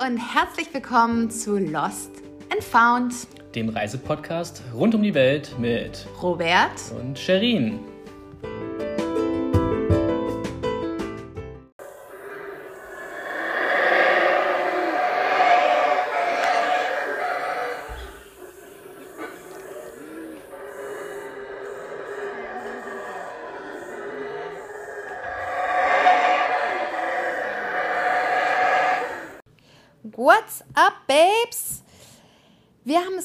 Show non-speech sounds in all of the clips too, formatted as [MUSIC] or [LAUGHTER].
und herzlich willkommen zu Lost and Found, dem Reisepodcast rund um die Welt mit Robert und Sherin.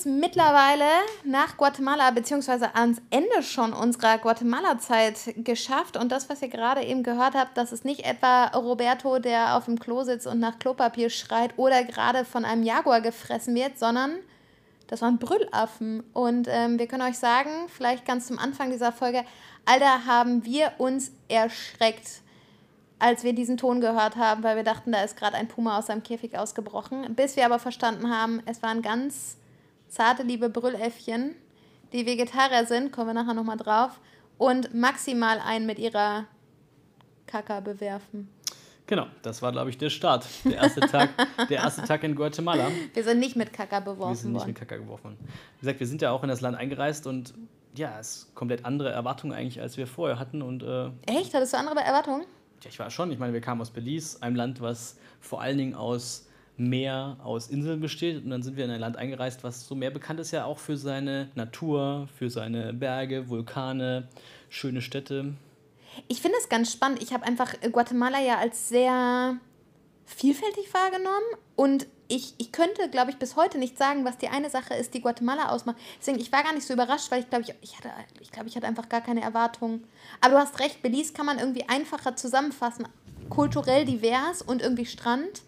Es mittlerweile nach Guatemala beziehungsweise ans Ende schon unserer Guatemala-Zeit geschafft. Und das, was ihr gerade eben gehört habt, das ist nicht etwa Roberto, der auf dem Klo sitzt und nach Klopapier schreit oder gerade von einem Jaguar gefressen wird, sondern das waren Brüllaffen. Und ähm, wir können euch sagen, vielleicht ganz zum Anfang dieser Folge, Alter, haben wir uns erschreckt als wir diesen Ton gehört haben, weil wir dachten, da ist gerade ein Puma aus seinem Käfig ausgebrochen. Bis wir aber verstanden haben, es waren ganz zarte, liebe Brülläffchen, die Vegetarier sind, kommen wir nachher nochmal drauf, und maximal einen mit ihrer Kaka bewerfen. Genau, das war, glaube ich, der Start. Der erste [LAUGHS] Tag, der erste Tag in Guatemala. Wir sind nicht mit Kaka beworfen worden. Wir sind nicht mit Kaka geworfen worden. Wie gesagt, wir sind ja auch in das Land eingereist und ja, es ist komplett andere Erwartungen eigentlich, als wir vorher hatten. Und, äh, Echt? Hattest du andere Erwartungen? Ja, ich war schon. Ich meine, wir kamen aus Belize, einem Land, was vor allen Dingen aus Meer, aus Inseln besteht. Und dann sind wir in ein Land eingereist, was so mehr bekannt ist ja auch für seine Natur, für seine Berge, Vulkane, schöne Städte. Ich finde es ganz spannend. Ich habe einfach Guatemala ja als sehr vielfältig wahrgenommen und ich, ich könnte, glaube ich, bis heute nicht sagen, was die eine Sache ist, die Guatemala ausmacht. Deswegen, ich war gar nicht so überrascht, weil ich glaube, ich, ich, hatte, ich, glaub, ich hatte einfach gar keine Erwartungen. Aber du hast recht, Belize kann man irgendwie einfacher zusammenfassen. Kulturell divers und irgendwie Strand.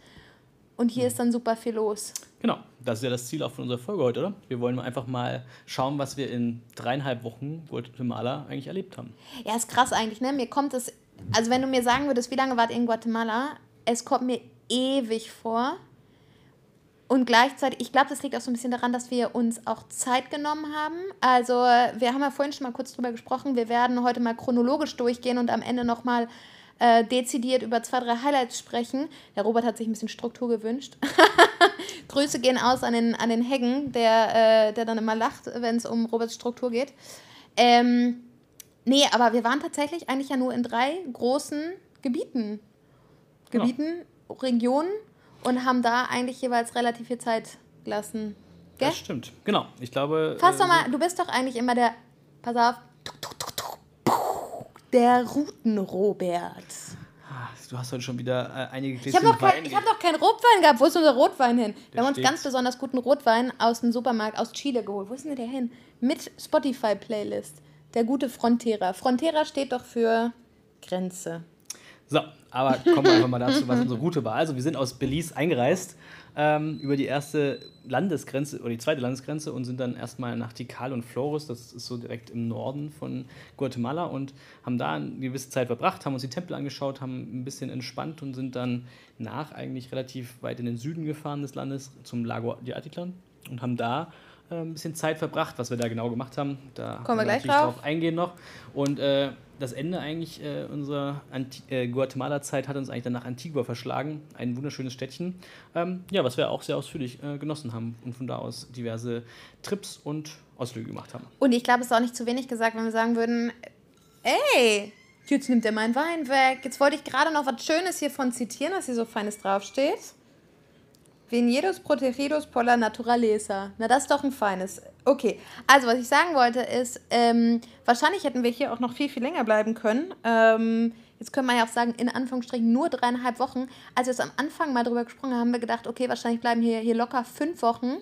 Und hier ist dann super viel los. Genau, das ist ja das Ziel auch von unserer Folge heute, oder? Wir wollen einfach mal schauen, was wir in dreieinhalb Wochen Guatemala eigentlich erlebt haben. Ja, ist krass eigentlich, ne? Mir kommt es, also wenn du mir sagen würdest, wie lange wart ihr in Guatemala, es kommt mir ewig vor. Und gleichzeitig, ich glaube, das liegt auch so ein bisschen daran, dass wir uns auch Zeit genommen haben. Also, wir haben ja vorhin schon mal kurz drüber gesprochen. Wir werden heute mal chronologisch durchgehen und am Ende nochmal äh, dezidiert über zwei, drei Highlights sprechen. Der Robert hat sich ein bisschen Struktur gewünscht. [LAUGHS] Grüße gehen aus an den, an den Heggen, der, äh, der dann immer lacht, wenn es um Roberts Struktur geht. Ähm, nee, aber wir waren tatsächlich eigentlich ja nur in drei großen Gebieten. Gebieten, ja. Regionen und haben da eigentlich jeweils relativ viel Zeit gelassen. Gell? Das stimmt, genau. Ich glaube. Fass doch mal, du bist doch eigentlich immer der. Pass auf. Der Routenrobert. Ah, du hast heute schon wieder äh, einige Gläschen Ich habe noch, kein, hab noch keinen Rotwein gehabt. Wo ist unser Rotwein hin? Der wir haben uns ganz besonders guten Rotwein aus dem Supermarkt aus Chile geholt. Wo ist denn der hin? Mit Spotify-Playlist. Der gute Frontera. Frontera steht doch für Grenze. So, aber kommen wir einfach mal dazu, was unsere Route war. Also wir sind aus Belize eingereist ähm, über die erste Landesgrenze oder die zweite Landesgrenze und sind dann erstmal nach Tikal und Flores, das ist so direkt im Norden von Guatemala und haben da eine gewisse Zeit verbracht, haben uns die Tempel angeschaut, haben ein bisschen entspannt und sind dann nach eigentlich relativ weit in den Süden gefahren des Landes zum Lago de Atitlan und haben da äh, ein bisschen Zeit verbracht, was wir da genau gemacht haben. Da kommen wir gleich drauf. drauf eingehen noch und äh, das Ende eigentlich äh, unserer äh, Guatemala-Zeit hat uns eigentlich dann nach Antigua verschlagen. Ein wunderschönes Städtchen. Ähm, ja, was wir auch sehr ausführlich äh, genossen haben und von da aus diverse Trips und Ausflüge gemacht haben. Und ich glaube, es ist auch nicht zu wenig gesagt, wenn wir sagen würden, ey, jetzt nimmt er meinen Wein weg. Jetzt wollte ich gerade noch was Schönes hiervon zitieren, was hier so Feines draufsteht. Viñedos protegidos por la naturaleza. Na, das ist doch ein feines. Okay, also was ich sagen wollte ist, ähm, wahrscheinlich hätten wir hier auch noch viel, viel länger bleiben können. Ähm, jetzt können wir ja auch sagen, in Anführungsstrichen nur dreieinhalb Wochen. Als wir es am Anfang mal drüber gesprochen haben, haben wir gedacht, okay, wahrscheinlich bleiben hier, hier locker fünf Wochen.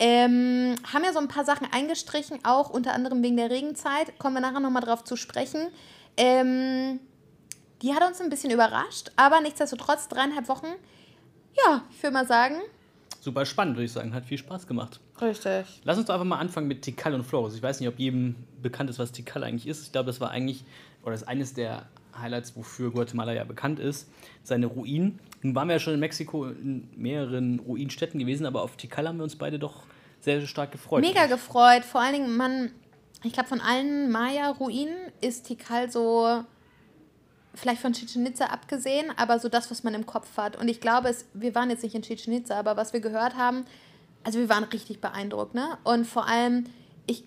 Ähm, haben ja so ein paar Sachen eingestrichen, auch unter anderem wegen der Regenzeit. Kommen wir nachher nochmal drauf zu sprechen. Ähm, die hat uns ein bisschen überrascht, aber nichtsdestotrotz dreieinhalb Wochen ja, ich würde mal sagen. Super spannend, würde ich sagen. Hat viel Spaß gemacht. Richtig. Lass uns doch einfach mal anfangen mit Tikal und Flores. Ich weiß nicht, ob jedem bekannt ist, was Tikal eigentlich ist. Ich glaube, das war eigentlich, oder das ist eines der Highlights, wofür Guatemala ja bekannt ist, seine Ruinen. Nun waren wir ja schon in Mexiko in mehreren Ruinenstädten gewesen, aber auf Tikal haben wir uns beide doch sehr, sehr stark gefreut. Mega gefreut. Vor allen Dingen, man, ich glaube, von allen Maya-Ruinen ist Tikal so vielleicht von Chichen Itza abgesehen, aber so das, was man im Kopf hat. Und ich glaube, es, wir waren jetzt nicht in Chichen Itza, aber was wir gehört haben, also wir waren richtig beeindruckt, ne? Und vor allem, ich,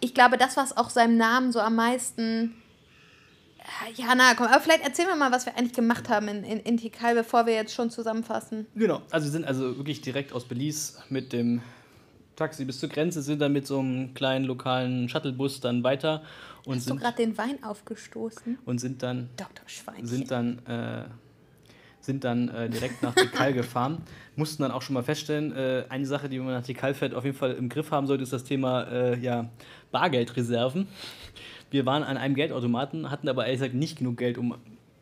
ich glaube, das, was auch seinem Namen so am meisten. Ja, na komm, aber vielleicht erzählen wir mal, was wir eigentlich gemacht haben in, in, in Tikal, bevor wir jetzt schon zusammenfassen. Genau, also wir sind also wirklich direkt aus Belize mit dem Taxi bis zur Grenze, sind dann mit so einem kleinen lokalen Shuttlebus dann weiter. Und Hast sind, du gerade den Wein aufgestoßen? Und sind dann. Dr. Schweinchen. Sind dann. Äh, sind dann äh, direkt nach Tikal gefahren. [LAUGHS] Mussten dann auch schon mal feststellen, äh, eine Sache, die man nach Tikal fährt, auf jeden Fall im Griff haben sollte, ist das Thema äh, ja, Bargeldreserven. Wir waren an einem Geldautomaten, hatten aber ehrlich gesagt nicht genug Geld, um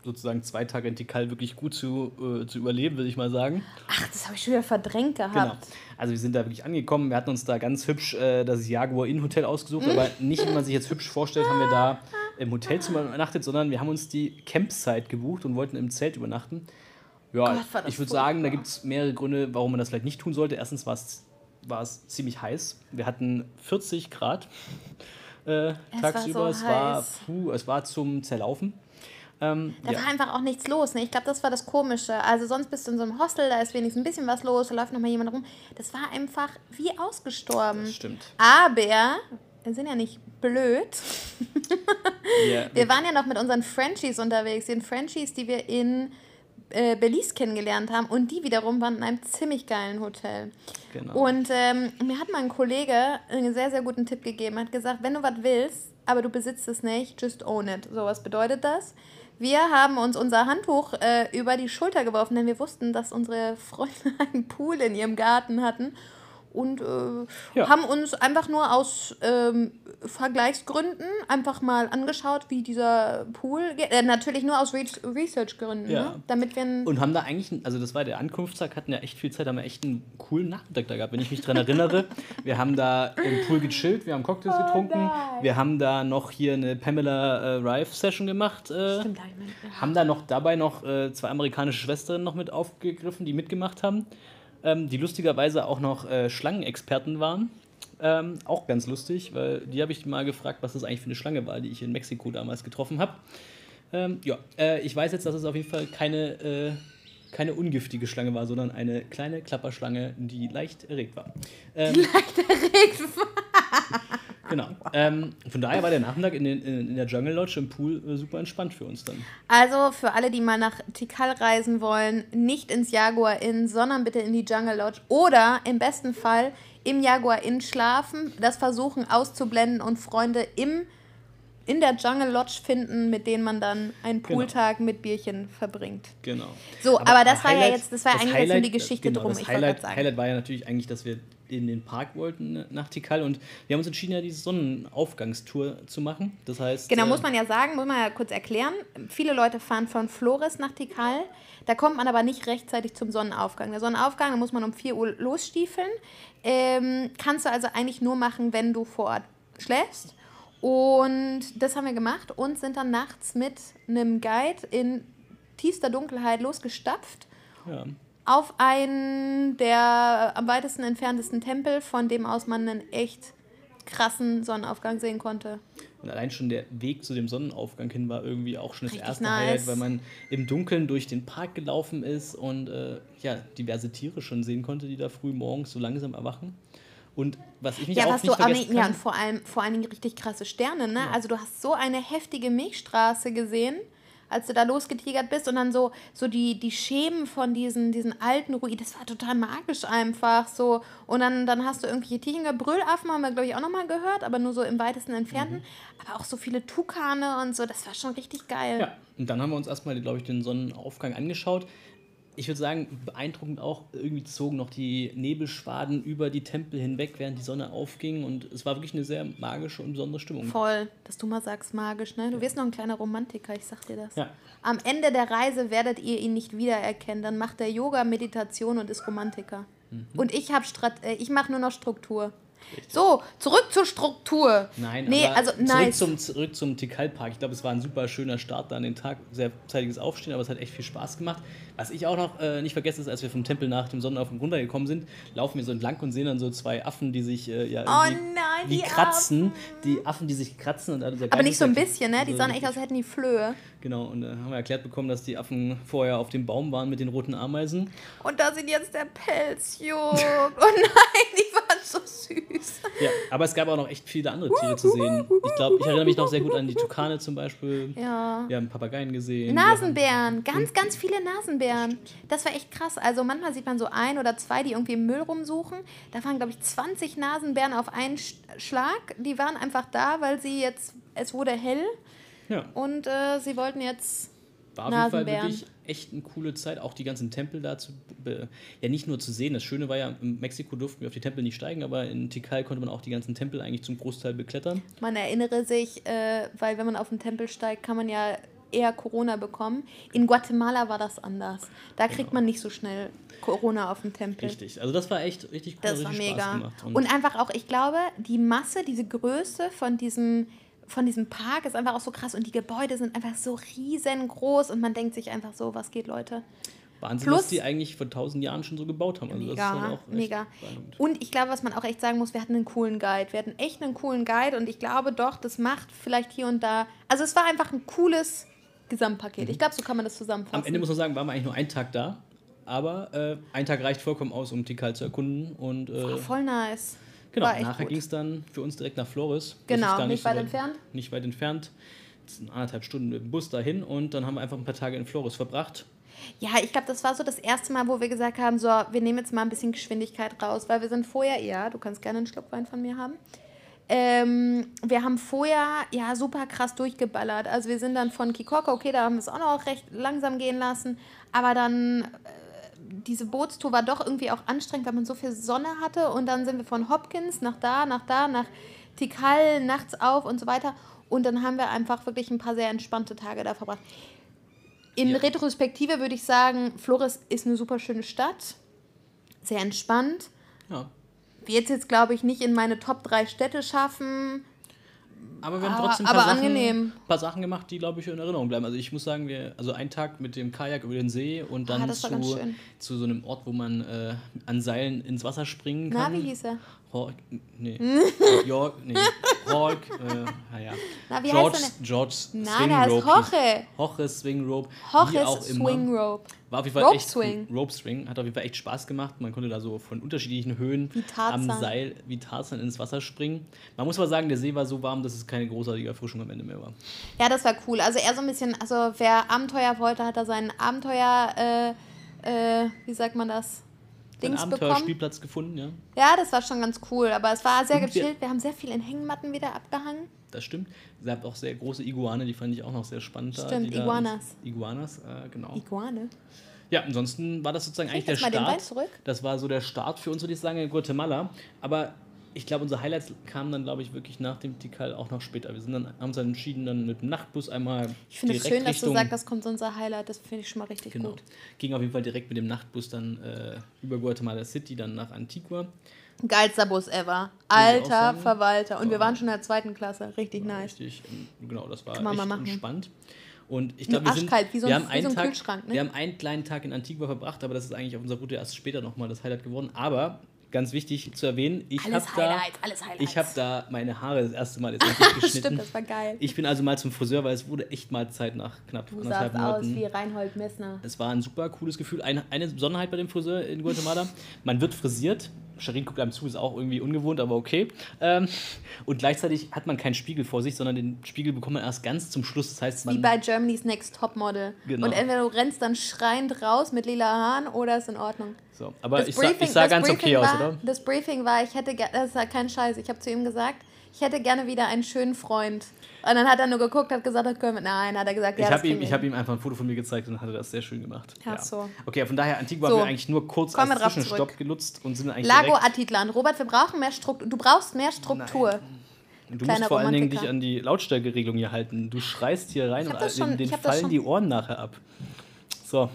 sozusagen zwei Tage in Tikal wirklich gut zu, äh, zu überleben, würde ich mal sagen. Ach, das habe ich schon wieder verdrängt gehabt. Genau. Also wir sind da wirklich angekommen. Wir hatten uns da ganz hübsch äh, das Jaguar Inn Hotel ausgesucht, mhm. aber nicht, wie man sich jetzt hübsch vorstellt, haben wir da [LAUGHS] im Hotelzimmer übernachtet, sondern wir haben uns die Campsite gebucht und wollten im Zelt übernachten. Ja, Gott, ich würde sagen, da gibt es mehrere Gründe, warum man das vielleicht nicht tun sollte. Erstens war es ziemlich heiß. Wir hatten 40 Grad äh, tagsüber. War so es, war, puh, es war zum Zerlaufen. Ähm, da ja. war einfach auch nichts los. Ne? Ich glaube, das war das Komische. Also sonst bist du in so einem Hostel, da ist wenigstens ein bisschen was los, da läuft noch mal jemand rum. Das war einfach wie ausgestorben. Das stimmt. Aber wir sind ja nicht blöd. yeah. [LAUGHS] Wir waren ja noch mit unseren Frenchies unterwegs. Den Frenchies, die wir in äh, Belize kennengelernt haben und die wiederum waren in einem ziemlich geilen Hotel. Genau. Und ähm, mir hat mal ein Kollege einen sehr, sehr guten Tipp gegeben. Er hat gesagt, wenn du was willst, aber du besitzt es nicht, just own it. So, was bedeutet das? Wir haben uns unser Handtuch äh, über die Schulter geworfen, denn wir wussten, dass unsere Freunde [LAUGHS] einen Pool in ihrem Garten hatten und äh, ja. haben uns einfach nur aus ähm, Vergleichsgründen einfach mal angeschaut, wie dieser Pool geht. Äh, natürlich nur aus Re Researchgründen, ja. ne? damit wir und haben da eigentlich, also das war der Ankunftstag, hatten ja echt viel Zeit, haben wir echt einen coolen Nachmittag da gehabt, wenn ich mich dran erinnere. [LAUGHS] wir haben da im Pool gechillt, wir haben Cocktails oh, getrunken, nein. wir haben da noch hier eine Pamela äh, Rife Session gemacht, äh, Stimmt, haben da noch dabei noch äh, zwei amerikanische Schwestern noch mit aufgegriffen, die mitgemacht haben ähm, die lustigerweise auch noch äh, Schlangenexperten waren. Ähm, auch ganz lustig, weil die habe ich mal gefragt, was das eigentlich für eine Schlange war, die ich in Mexiko damals getroffen habe. Ähm, ja, äh, ich weiß jetzt, dass es auf jeden Fall keine, äh, keine ungiftige Schlange war, sondern eine kleine Klapperschlange, die leicht erregt war. Ähm, leicht erregt war. Genau. [LAUGHS] Ähm, von daher war der Nachmittag in, den, in, der Jungle Lodge im Pool äh, super entspannt für uns dann. Also für alle, die mal nach Tikal reisen wollen, nicht ins Jaguar Inn, sondern bitte in die Jungle Lodge oder im besten Fall im Jaguar Inn schlafen, das versuchen auszublenden und Freunde im in der Jungle Lodge finden, mit denen man dann einen genau. Pooltag genau. mit Bierchen verbringt. Genau. So, aber, aber das war Highlight, ja jetzt, das war das eigentlich Highlight, jetzt nur die Geschichte genau, drum. Das Highlight, Highlight war ja natürlich eigentlich, dass wir in den Park wollten nach Tikal und wir haben uns entschieden, ja diese Sonnenaufgangstour zu machen. Das heißt. Genau, äh, muss man ja sagen, muss man ja kurz erklären. Viele Leute fahren von Flores nach Tikal. Da kommt man aber nicht rechtzeitig zum Sonnenaufgang. Der Sonnenaufgang, da muss man um 4 Uhr losstiefeln. Ähm, kannst du also eigentlich nur machen, wenn du vor Ort schläfst. Und das haben wir gemacht und sind dann nachts mit einem Guide in tiefster Dunkelheit losgestapft. Ja auf einen der am weitesten entferntesten Tempel, von dem aus man einen echt krassen Sonnenaufgang sehen konnte. Und allein schon der Weg zu dem Sonnenaufgang hin war irgendwie auch schon das Richtig erste nice. Highlight, weil man im Dunkeln durch den Park gelaufen ist und äh, ja, diverse Tiere schon sehen konnte, die da früh morgens so langsam erwachen. Und was ich mich ja, auch was nicht du, vergessen kann, Ja, und vor allem, vor allem richtig krasse Sterne, ne? Ja. Also du hast so eine heftige Milchstraße gesehen als du da losgetigert bist und dann so, so die, die Schemen von diesen, diesen alten Ruinen, das war total magisch einfach so. Und dann, dann hast du irgendwelche Tierchen, Brüllaffen haben wir, glaube ich, auch nochmal gehört, aber nur so im weitesten Entfernten. Mhm. Aber auch so viele Tukane und so, das war schon richtig geil. Ja, und dann haben wir uns erstmal, glaube ich, den Sonnenaufgang angeschaut ich würde sagen, beeindruckend auch irgendwie zogen noch die Nebelschwaden über die Tempel hinweg, während die Sonne aufging. Und es war wirklich eine sehr magische und besondere Stimmung. Voll, dass du mal sagst, magisch, ne? Du wirst noch ein kleiner Romantiker, ich sag dir das. Ja. Am Ende der Reise werdet ihr ihn nicht wiedererkennen. Dann macht er Yoga, Meditation und ist Romantiker. Mhm. Und ich habe äh, ich mache nur noch Struktur. So, zurück zur Struktur. Nein, nee, also zurück, nice. zum, zurück zum Tikal-Park. Ich glaube, es war ein super schöner Start da an den Tag. Sehr zeitiges Aufstehen, aber es hat echt viel Spaß gemacht. Was ich auch noch äh, nicht vergesse, ist, als wir vom Tempel nach dem Sonnenaufgang runtergekommen sind, laufen wir so entlang und sehen dann so zwei Affen, die sich äh, ja Oh nein, wie die kratzen. Die Affen, die sich kratzen. Und der Aber nicht so ein bisschen, ne? Die sahen echt aus, als hätten die Flöhe. Genau, und äh, haben wir erklärt bekommen, dass die Affen vorher auf dem Baum waren mit den roten Ameisen. Und da sind jetzt der Pelz juckt. [LAUGHS] Oh nein, die [LAUGHS] so süß. Ja, aber es gab auch noch echt viele andere Tiere zu sehen. Ich glaube, ich erinnere mich noch sehr gut an die Tukane zum Beispiel. Ja. Wir haben Papageien gesehen. Nasenbären, ganz, ganz viele Nasenbären. Das war echt krass. Also manchmal sieht man so ein oder zwei, die irgendwie im Müll rumsuchen. Da waren, glaube ich, 20 Nasenbären auf einen Sch- Schlag. Die waren einfach da, weil sie jetzt, es wurde hell ja, und äh, sie wollten jetzt. War auf jeden Fall wirklich echt eine coole Zeit, auch die ganzen Tempel da zu, ja nicht nur zu sehen. Das Schöne war ja, in Mexiko durften wir auf die Tempel nicht steigen, aber in Tikal konnte man auch die ganzen Tempel eigentlich zum Großteil beklettern. Man erinnere sich, äh, weil wenn man auf den Tempel steigt, kann man ja eher Corona bekommen. In Guatemala war das anders. Da kriegt man nicht so schnell Corona auf dem Tempel. Richtig. Also das war echt richtig cool, Das war mega. gemacht. Und, einfach auch, ich glaube, die Masse, diese Größe von diesem, von diesem Park ist einfach auch so krass und die Gebäude sind einfach so riesengroß und man denkt sich einfach so, was geht, Leute? Wahnsinn, plus- was die eigentlich vor tausend Jahren schon so gebaut haben. Also Mega, mega. Und ich glaube, was man auch echt sagen muss, wir hatten einen coolen Guide. Wir hatten echt einen coolen Guide und ich glaube doch, das macht vielleicht hier und da. Also es war einfach ein cooles Gesamtpaket. Ich glaube, so kann man das zusammenfassen. Mhm. Am Ende muss man sagen, waren wir eigentlich nur einen Tag da. Aber äh, ein Tag reicht vollkommen aus, um Tikal zu erkunden. Und äh, War voll nice. Genau, nachher ging es dann für uns direkt nach Flores. Genau, nicht so weit entfernt. Nicht weit entfernt. Anderthalb Stunden mit dem Bus dahin und dann haben wir einfach ein paar Tage in Flores verbracht. Ja, ich glaube, das war so das erste Mal, wo wir gesagt haben, so, wir nehmen jetzt mal ein bisschen Geschwindigkeit raus, weil wir sind vorher, ja, du kannst gerne einen Schluck Wein von mir haben. Ähm, wir haben vorher ja super krass durchgeballert. Also wir sind dann von Kikoko, okay, da haben wir es auch noch recht langsam gehen lassen, aber dann äh, diese Bootstour war doch irgendwie auch anstrengend, weil man so viel Sonne hatte und dann sind wir von Hopkins nach da, nach da, nach Tikal, nachts auf und so weiter und dann haben wir einfach wirklich ein paar sehr entspannte Tage da verbracht. In Ja. Retrospektive würde ich sagen, Flores ist eine super schöne Stadt. Sehr entspannt. Ja. Wird es jetzt, glaube ich, nicht in meine Top 3 Städte schaffen. Aber wir haben Aber- trotzdem ein paar, Sachen, paar Sachen gemacht, die, glaube ich, in Erinnerung bleiben. Also ich muss sagen, wir, also ein Tag mit dem Kajak über den See und dann Ah, war ganz zu, zu so einem Ort, wo man äh, an Seilen ins Wasser springen Na, kann. wie hieß er? Hork, nee. [LAUGHS] York, nee. Hork, äh, naja. Na, wie heißt George, denn? George Nein, Swing der heißt Rope. Hoche. Hoche Swing Rope. wie Hoches auch immer. Swing Rope. War auf jeden Fall Rope echt Swing. Rope Swing hat auf jeden Fall echt Spaß gemacht. Man konnte da so von unterschiedlichen Höhen am Seil wie Tarzan ins Wasser springen. Man muss aber sagen, der See war so warm, dass es keine großartige Erfrischung am Ende mehr war. Ja, das war cool. Also eher so ein bisschen, also wer Abenteuer wollte, hat da seinen Abenteuer, äh, äh, wie sagt man das? Dings bekommen. Abenteuerspielplatz gefunden, ja. Ja, das war schon ganz cool. Aber es war sehr Und wir- gechillt. Wir haben sehr viel in Hängematten wieder abgehangen. Das stimmt. Es gab auch sehr große Iguane, die fand ich auch noch sehr spannend. da, Stimmt, da- Iguanas. Iguanas, äh, genau. Iguane. Ja, ansonsten war das sozusagen Krieg eigentlich der mal den Start. zurück. Das war so der Start für uns, würde ich sagen, in Guatemala. Aber ich glaube, unsere Highlights kamen dann, glaube ich, wirklich nach dem Tikal auch noch später. Wir sind dann, haben uns dann entschieden, dann mit dem Nachtbus einmal Ich finde es schön, dass Richtung, du sagst, das kommt unser Highlight. Das finde ich schon mal richtig Genau. gut. Ging auf jeden Fall direkt mit dem Nachtbus dann äh, über Guatemala City, dann nach Antigua. Geilster Bus ever. Alter. Verwalter. Und wir War- waren schon in der zweiten Klasse. Richtig War nice. Richtig, ähm, genau, das war echt machen. entspannt. Und ich glaube, wir, sind, wie so wir, haben einen so ein Tag, ne? wir haben einen kleinen Tag in Antigua verbracht, aber das ist eigentlich auf unserer Route erst später nochmal das Highlight geworden. Aber ganz wichtig zu erwähnen, ich habe da, ich hab da meine Haare das erste Mal jetzt [LAUGHS] geschnitten. Stimmt, das war geil. Ich bin also mal zum Friseur, weil es wurde echt mal Zeit nach knapp Du anderthalb sahst aus Monaten. wie Reinhold Messner. Es war ein super cooles Gefühl. Eine, eine Besonderheit bei dem Friseur in Guatemala, man wird frisiert. Sharin guckt einem zu, ist auch irgendwie ungewohnt, aber okay. Ähm, und gleichzeitig hat man keinen Spiegel vor sich, sondern den Spiegel bekommt man erst ganz zum Schluss. Das heißt, Wie man, bei Germany's Next Topmodel. Genau. Und entweder du rennst dann schreiend raus mit lila Haaren oder ist in Ordnung. so, aber Das ich sah, ich sah ganz Briefing okay aus, war, oder? Das Briefing war, ich hätte, das ist ja kein Scheiß, ich habe zu ihm gesagt, ich hätte gerne wieder einen schönen Freund. Und dann hat er nur geguckt, hat gesagt, das können wir. Nein, hat er gesagt, ja, ich habe ihm, ich hab ihm einfach ein Foto von mir gezeigt und hat er das sehr schön gemacht. Ach so. Okay, von daher, Antigua So. haben wir eigentlich nur kurz Kommen als Zwischenstopp genutzt und sind eigentlich Lago. Atitlan. Robert, wir brauchen mehr Struktur. Du brauchst mehr Struktur. Du musst kleiner vor allen Dingen dich an die Lautstärkeregelung hier halten. Du schreist hier rein und den, schon- den das fallen die Ohren nachher ab. So,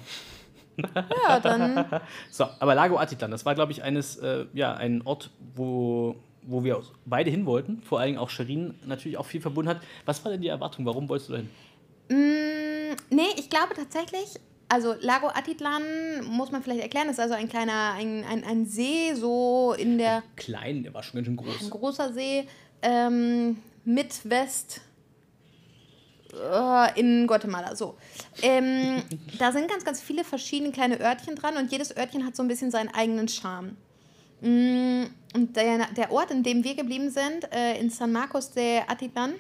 Ja, dann. [LAUGHS] So, aber Lago Atitlan, das war, glaube ich, eines, äh, ja, ein Ort, wo wo wir beide hin wollten, vor allem auch Sherin natürlich auch viel verbunden hat. Was war denn die Erwartung? Warum wolltest du da hin? Mm, nee, ich glaube tatsächlich, also Lago Atitlan muss man vielleicht erklären, ist also ein kleiner, ein, ein, ein See, so in der. Klein, der war schon ganz schön groß. Ein großer See, ähm, mit West äh, in Guatemala. So. Ähm, [LAUGHS] da sind ganz, ganz viele verschiedene kleine Örtchen dran und jedes Örtchen hat so ein bisschen seinen eigenen Charme. Mm, und der, der Ort, in dem wir geblieben sind, äh, in San Marcos de Atitlan,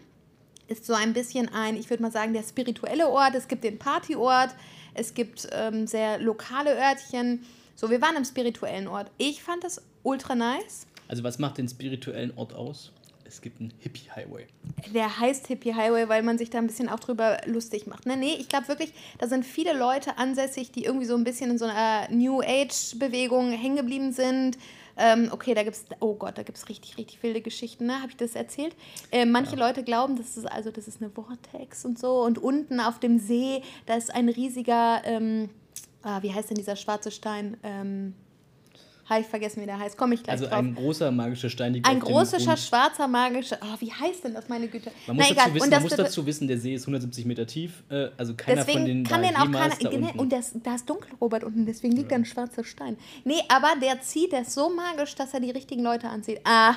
ist so ein bisschen ein, ich würde mal sagen, der spirituelle Ort. Es gibt den Partyort, es gibt ähm, sehr lokale Örtchen. So, wir waren im spirituellen Ort. Ich fand das ultra nice. Also was macht den spirituellen Ort aus? Es gibt einen Hippie Highway. Der heißt Hippie Highway, weil man sich da ein bisschen auch drüber lustig macht. Ne? Nee, ich glaube wirklich, da sind viele Leute ansässig, die irgendwie so ein bisschen in so einer New Age-Bewegung hängen geblieben sind. Ähm, okay, da gibt es, oh Gott, da gibt es richtig, richtig wilde Geschichten, ne? Habe ich das erzählt? Äh, manche ja. Leute glauben, das ist also, das ist eine Vortex und so. Und unten auf dem See, da ist ein riesiger, ähm, ah, wie heißt denn dieser schwarze Stein? Ähm, habe ich vergessen, wie der heißt. Komme ich gleich also drauf. ein großer magischer Stein. Die ein großer, schwarzer magischer... Oh, wie heißt denn das, meine Güte? Man muss, Na, dazu, wissen, man muss dazu wissen, der See ist 170 Meter tief. Äh, also keiner deswegen von den kann den auch keiner... Genau, und das, da ist dunkel, Robert, unten. Deswegen liegt ja. da ein schwarzer Stein. Nee, aber der zieht, der ist so magisch, dass er die richtigen Leute anzieht. Aha.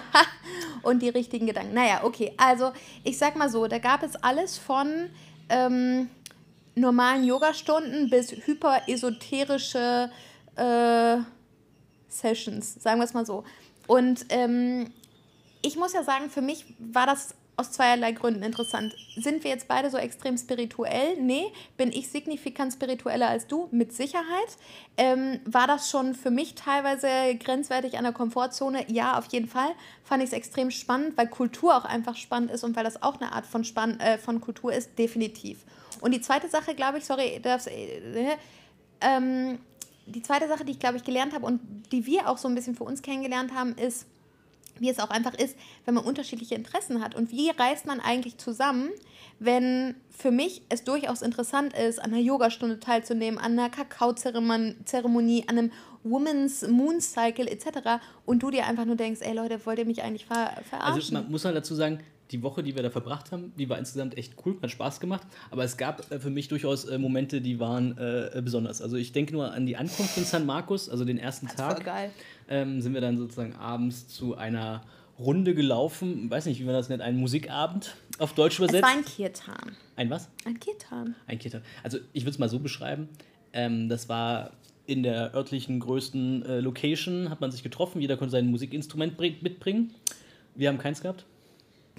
Und die richtigen Gedanken. Naja, okay. Also, ich sag mal so, da gab es alles von... Ähm, normalen Yogastunden bis hyperesoterische äh, Sessions, sagen wir es mal so. Und ähm, ich muss ja sagen, für mich war das aus zweierlei Gründen interessant. Sind wir jetzt beide so extrem spirituell? Nee. Bin ich signifikant spiritueller als du? Mit Sicherheit. Ähm, war das schon für mich teilweise grenzwertig an der Komfortzone? Ja, auf jeden Fall. Fand ich es extrem spannend, weil Kultur auch einfach spannend ist und weil das auch eine Art von, Spann äh, von Kultur ist, definitiv. Und die zweite Sache, glaube ich, sorry, das, äh, ähm, die zweite Sache, die ich, glaube ich, gelernt habe und die wir auch so ein bisschen für uns kennengelernt haben, ist, wie es auch einfach ist, wenn man unterschiedliche Interessen hat. Und wie reist man eigentlich zusammen, wenn für mich es durchaus interessant ist, an einer Yogastunde teilzunehmen, an einer Kakaozeremonie, an einem Women's Moon Cycle etc. und du dir einfach nur denkst, ey Leute, wollt ihr mich eigentlich ver verarschen? Also man muss halt dazu sagen, die Woche, die wir da verbracht haben, die war insgesamt echt cool, hat Spaß gemacht. Aber es gab äh, für mich durchaus äh, Momente, die waren äh, besonders. Also ich denke nur an die Ankunft in San Marcos, also den ersten Tag. Voll geil. Ähm, sind wir dann sozusagen abends zu einer Runde gelaufen. Ich weiß nicht, wie man das nennt, ein Musikabend auf Deutsch übersetzt. Es war ein Kirtan. Ein was? Ein Kirtan. Ein Kirtan. Also ich würde es mal so beschreiben. Ähm, das war in der örtlichen größten äh, Location, hat man sich getroffen, jeder konnte sein Musikinstrument mitbringen. Wir haben keins gehabt.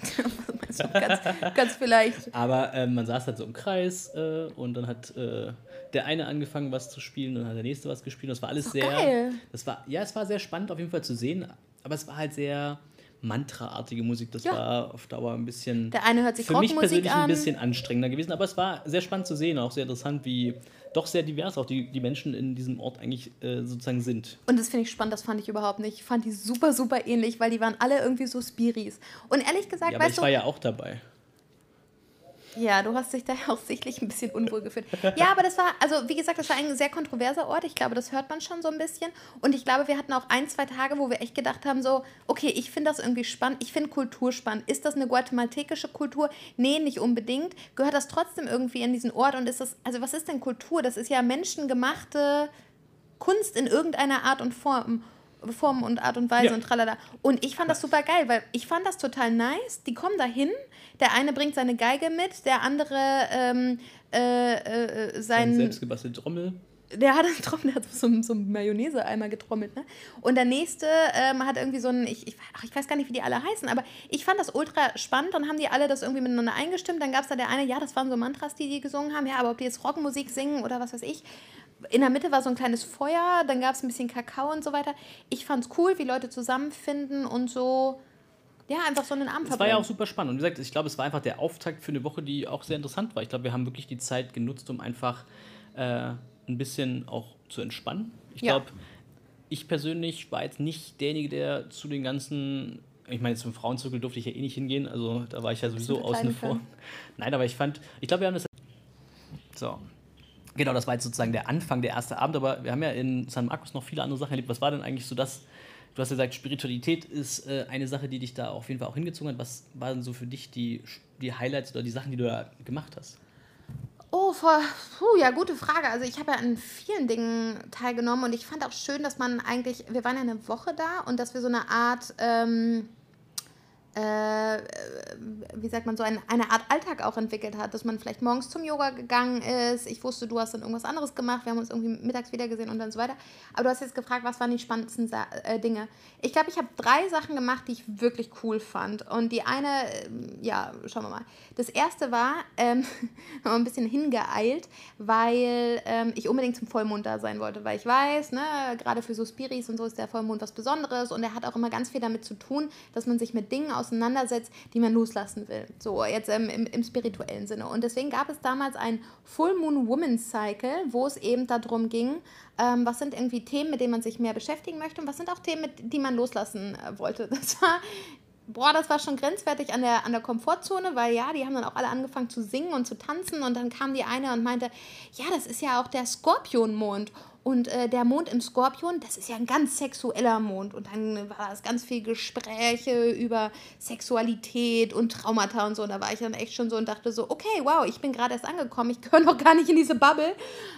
[LAUGHS] ganz, ganz vielleicht. Aber äh, man saß halt so im Kreis äh, und dann hat äh, der eine angefangen, was zu spielen und dann hat der nächste was gespielt. Das war alles sehr. Geil. Das war, ja, es war sehr spannend auf jeden Fall zu sehen, aber es war halt sehr Mantra-artige Musik. Das ja. war auf Dauer ein bisschen. Der eine hört sich für mich persönlich an. ein bisschen anstrengender gewesen, aber es war sehr spannend zu sehen, auch sehr interessant, wie doch sehr divers auch die, die Menschen in diesem Ort eigentlich äh, sozusagen sind. Und das finde ich spannend, das fand ich überhaupt nicht. Ich fand die super, super ähnlich, weil die waren alle irgendwie so Spiris. Und ehrlich gesagt, ja, aber weißt ich du. war ja auch dabei. Ja, du hast dich da auch [LAUGHS] sichtlich ein bisschen unwohl gefühlt. Ja, aber das war, also wie gesagt, das war ein sehr kontroverser Ort. Ich glaube, das hört man schon so ein bisschen. Und ich glaube, wir hatten auch ein, zwei Tage, wo wir echt gedacht haben, so, okay, ich finde das irgendwie spannend. Ich finde Kultur spannend. Ist das eine guatemaltekische Kultur? Nee, nicht unbedingt. Gehört das trotzdem irgendwie in diesen Ort? Und ist das, also was ist denn Kultur? Das ist ja menschengemachte Kunst in irgendeiner Art und Form. Form und Art und Weise ja. und tralala. Und ich fand das super geil, weil ich fand das total nice. Die kommen da hin, der eine bringt seine Geige mit, der andere ähm, äh, äh, sein... selbstgebastelte Trommel. Der hat einen Trommel, der hat so, so einen Mayonnaise-Eimer getrommelt, ne? Und der nächste ähm, hat irgendwie so ein, ich, ich, ach, ich weiß gar nicht, wie die alle heißen, aber ich fand das ultra spannend. Dann haben die alle das irgendwie miteinander eingestimmt. Dann gab es da der eine, ja, das waren so Mantras, die die gesungen haben. Ja, aber ob die jetzt Rockmusik singen oder was weiß ich, in der Mitte war so ein kleines Feuer, dann gab es ein bisschen Kakao und so weiter. Ich fand es cool, wie Leute zusammenfinden und so, ja, einfach so einen Abend verbringen. Es war ja auch super spannend. Und wie gesagt, ich glaube, es war einfach der Auftakt für eine Woche, die auch sehr interessant war. Ich glaube, wir haben wirklich die Zeit genutzt, um einfach äh, ein bisschen auch zu entspannen. Ich ja. glaube, ich persönlich war jetzt nicht derjenige, der zu den ganzen ich meine, zum Frauenzirkel durfte ich ja eh nicht hingehen, also da war ich ja sowieso außen vor. Nein, aber ich fand, ich glaube, wir haben das. So, Genau, das war jetzt sozusagen der Anfang, der erste Abend, aber wir haben ja in San Marcos noch viele andere Sachen erlebt. Was war denn eigentlich so das du hast gesagt, Spiritualität ist äh, eine Sache, die dich da auf jeden Fall auch hingezogen hat. Was waren so für dich die, die Highlights oder die Sachen, die du da gemacht hast? Oh, vor, puh, ja, gute Frage. Also ich habe ja an vielen Dingen teilgenommen und ich fand auch schön, dass man eigentlich, wir waren ja eine Woche da und dass wir so eine Art... Ähm, äh, wie sagt man, so ein, eine Art Alltag auch entwickelt hat, dass man vielleicht morgens zum Yoga gegangen ist. Ich wusste, du hast dann irgendwas anderes gemacht, wir haben uns irgendwie mittags wieder gesehen und dann so weiter. Aber du hast jetzt gefragt, was waren die spannendsten Sa äh, Dinge? Ich glaube, ich habe drei Sachen gemacht, die ich wirklich cool fand. Und die eine, äh, ja, schauen wir mal. Das erste war, ähm, [LAUGHS] ein bisschen hingeeilt, weil ähm, ich unbedingt zum Vollmond da sein wollte, weil ich weiß, ne, gerade für so Spiris und so ist der Vollmond was Besonderes und er hat auch immer ganz viel damit zu tun, dass man sich mit Dingen auseinandersetzt, die man loslassen will. So, jetzt ähm, im, im spirituellen Sinne. Und deswegen gab es damals ein Full Moon Women's Cycle, wo es eben darum ging, ähm, was sind irgendwie Themen, mit denen man sich mehr beschäftigen möchte und was sind auch Themen, mit, die man loslassen äh, wollte. [LAUGHS] Das war boah, das war schon grenzwertig an der, an der Komfortzone, weil ja, die haben dann auch alle angefangen zu singen und zu tanzen und dann kam die eine und meinte, ja, das ist ja auch der Skorpionmond. Und äh, der Mond im Skorpion, das ist ja ein ganz sexueller Mond. Und dann war es ganz viel Gespräche über Sexualität und Traumata und so. Und da war ich dann echt schon so und dachte so, okay, wow, ich bin gerade erst angekommen, ich gehöre [LAUGHS] noch gar nicht in diese Bubble.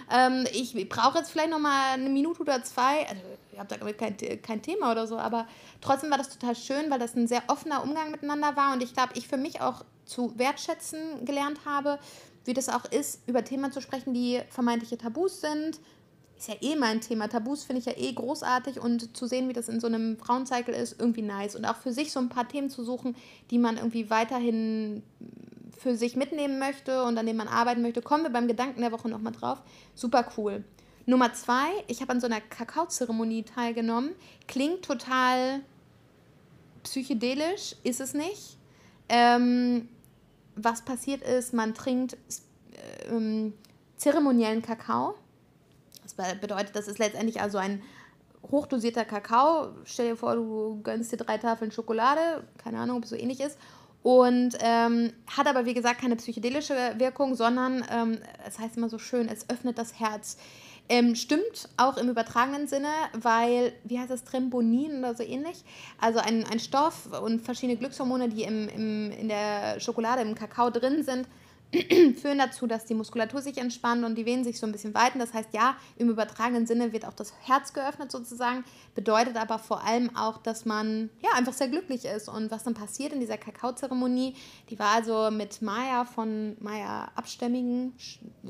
Ähm, ich brauche jetzt vielleicht noch mal eine Minute oder zwei. Also, ich habe damit kein, kein Thema oder so, aber trotzdem war das total schön, weil das ein sehr offener Umgang miteinander war. Und ich glaube, ich für mich auch zu wertschätzen gelernt habe, wie das auch ist, über Themen zu sprechen, die vermeintliche Tabus sind, ist ja eh mein Thema. Tabus finde ich ja eh großartig und zu sehen, wie das in so einem Frauencycle ist, irgendwie nice. Und auch für sich so ein paar Themen zu suchen, die man irgendwie weiterhin für sich mitnehmen möchte und an denen man arbeiten möchte, kommen wir beim Gedanken der Woche nochmal drauf. Super cool. Nummer zwei, ich habe an so einer Kakaozeremonie teilgenommen. Klingt total psychedelisch, ist es nicht. Ähm, was passiert ist, man trinkt äh, ähm, zeremoniellen Kakao das bedeutet, das ist letztendlich also ein hochdosierter Kakao. Stell dir vor, du gönnst dir drei Tafeln Schokolade, keine Ahnung, ob es so ähnlich ist. Und ähm, hat aber, wie gesagt, keine psychedelische Wirkung, sondern, ähm, es heißt immer so schön, es öffnet das Herz. Ähm, stimmt auch im übertragenen Sinne, weil, wie heißt das, Trembonin oder so ähnlich? Also ein, ein Stoff und verschiedene Glückshormone, die im, im, in der Schokolade, im Kakao drin sind, [CLEARS THROAT] führen dazu, dass die Muskulatur sich entspannt und die Venen sich so ein bisschen weiten. Das heißt, ja, im übertragenen Sinne wird auch das Herz geöffnet sozusagen, bedeutet aber vor allem auch, dass man ja einfach sehr glücklich ist. Und was dann passiert in dieser Kakaozeremonie, die war also mit Maya von Maya Abstämmigen,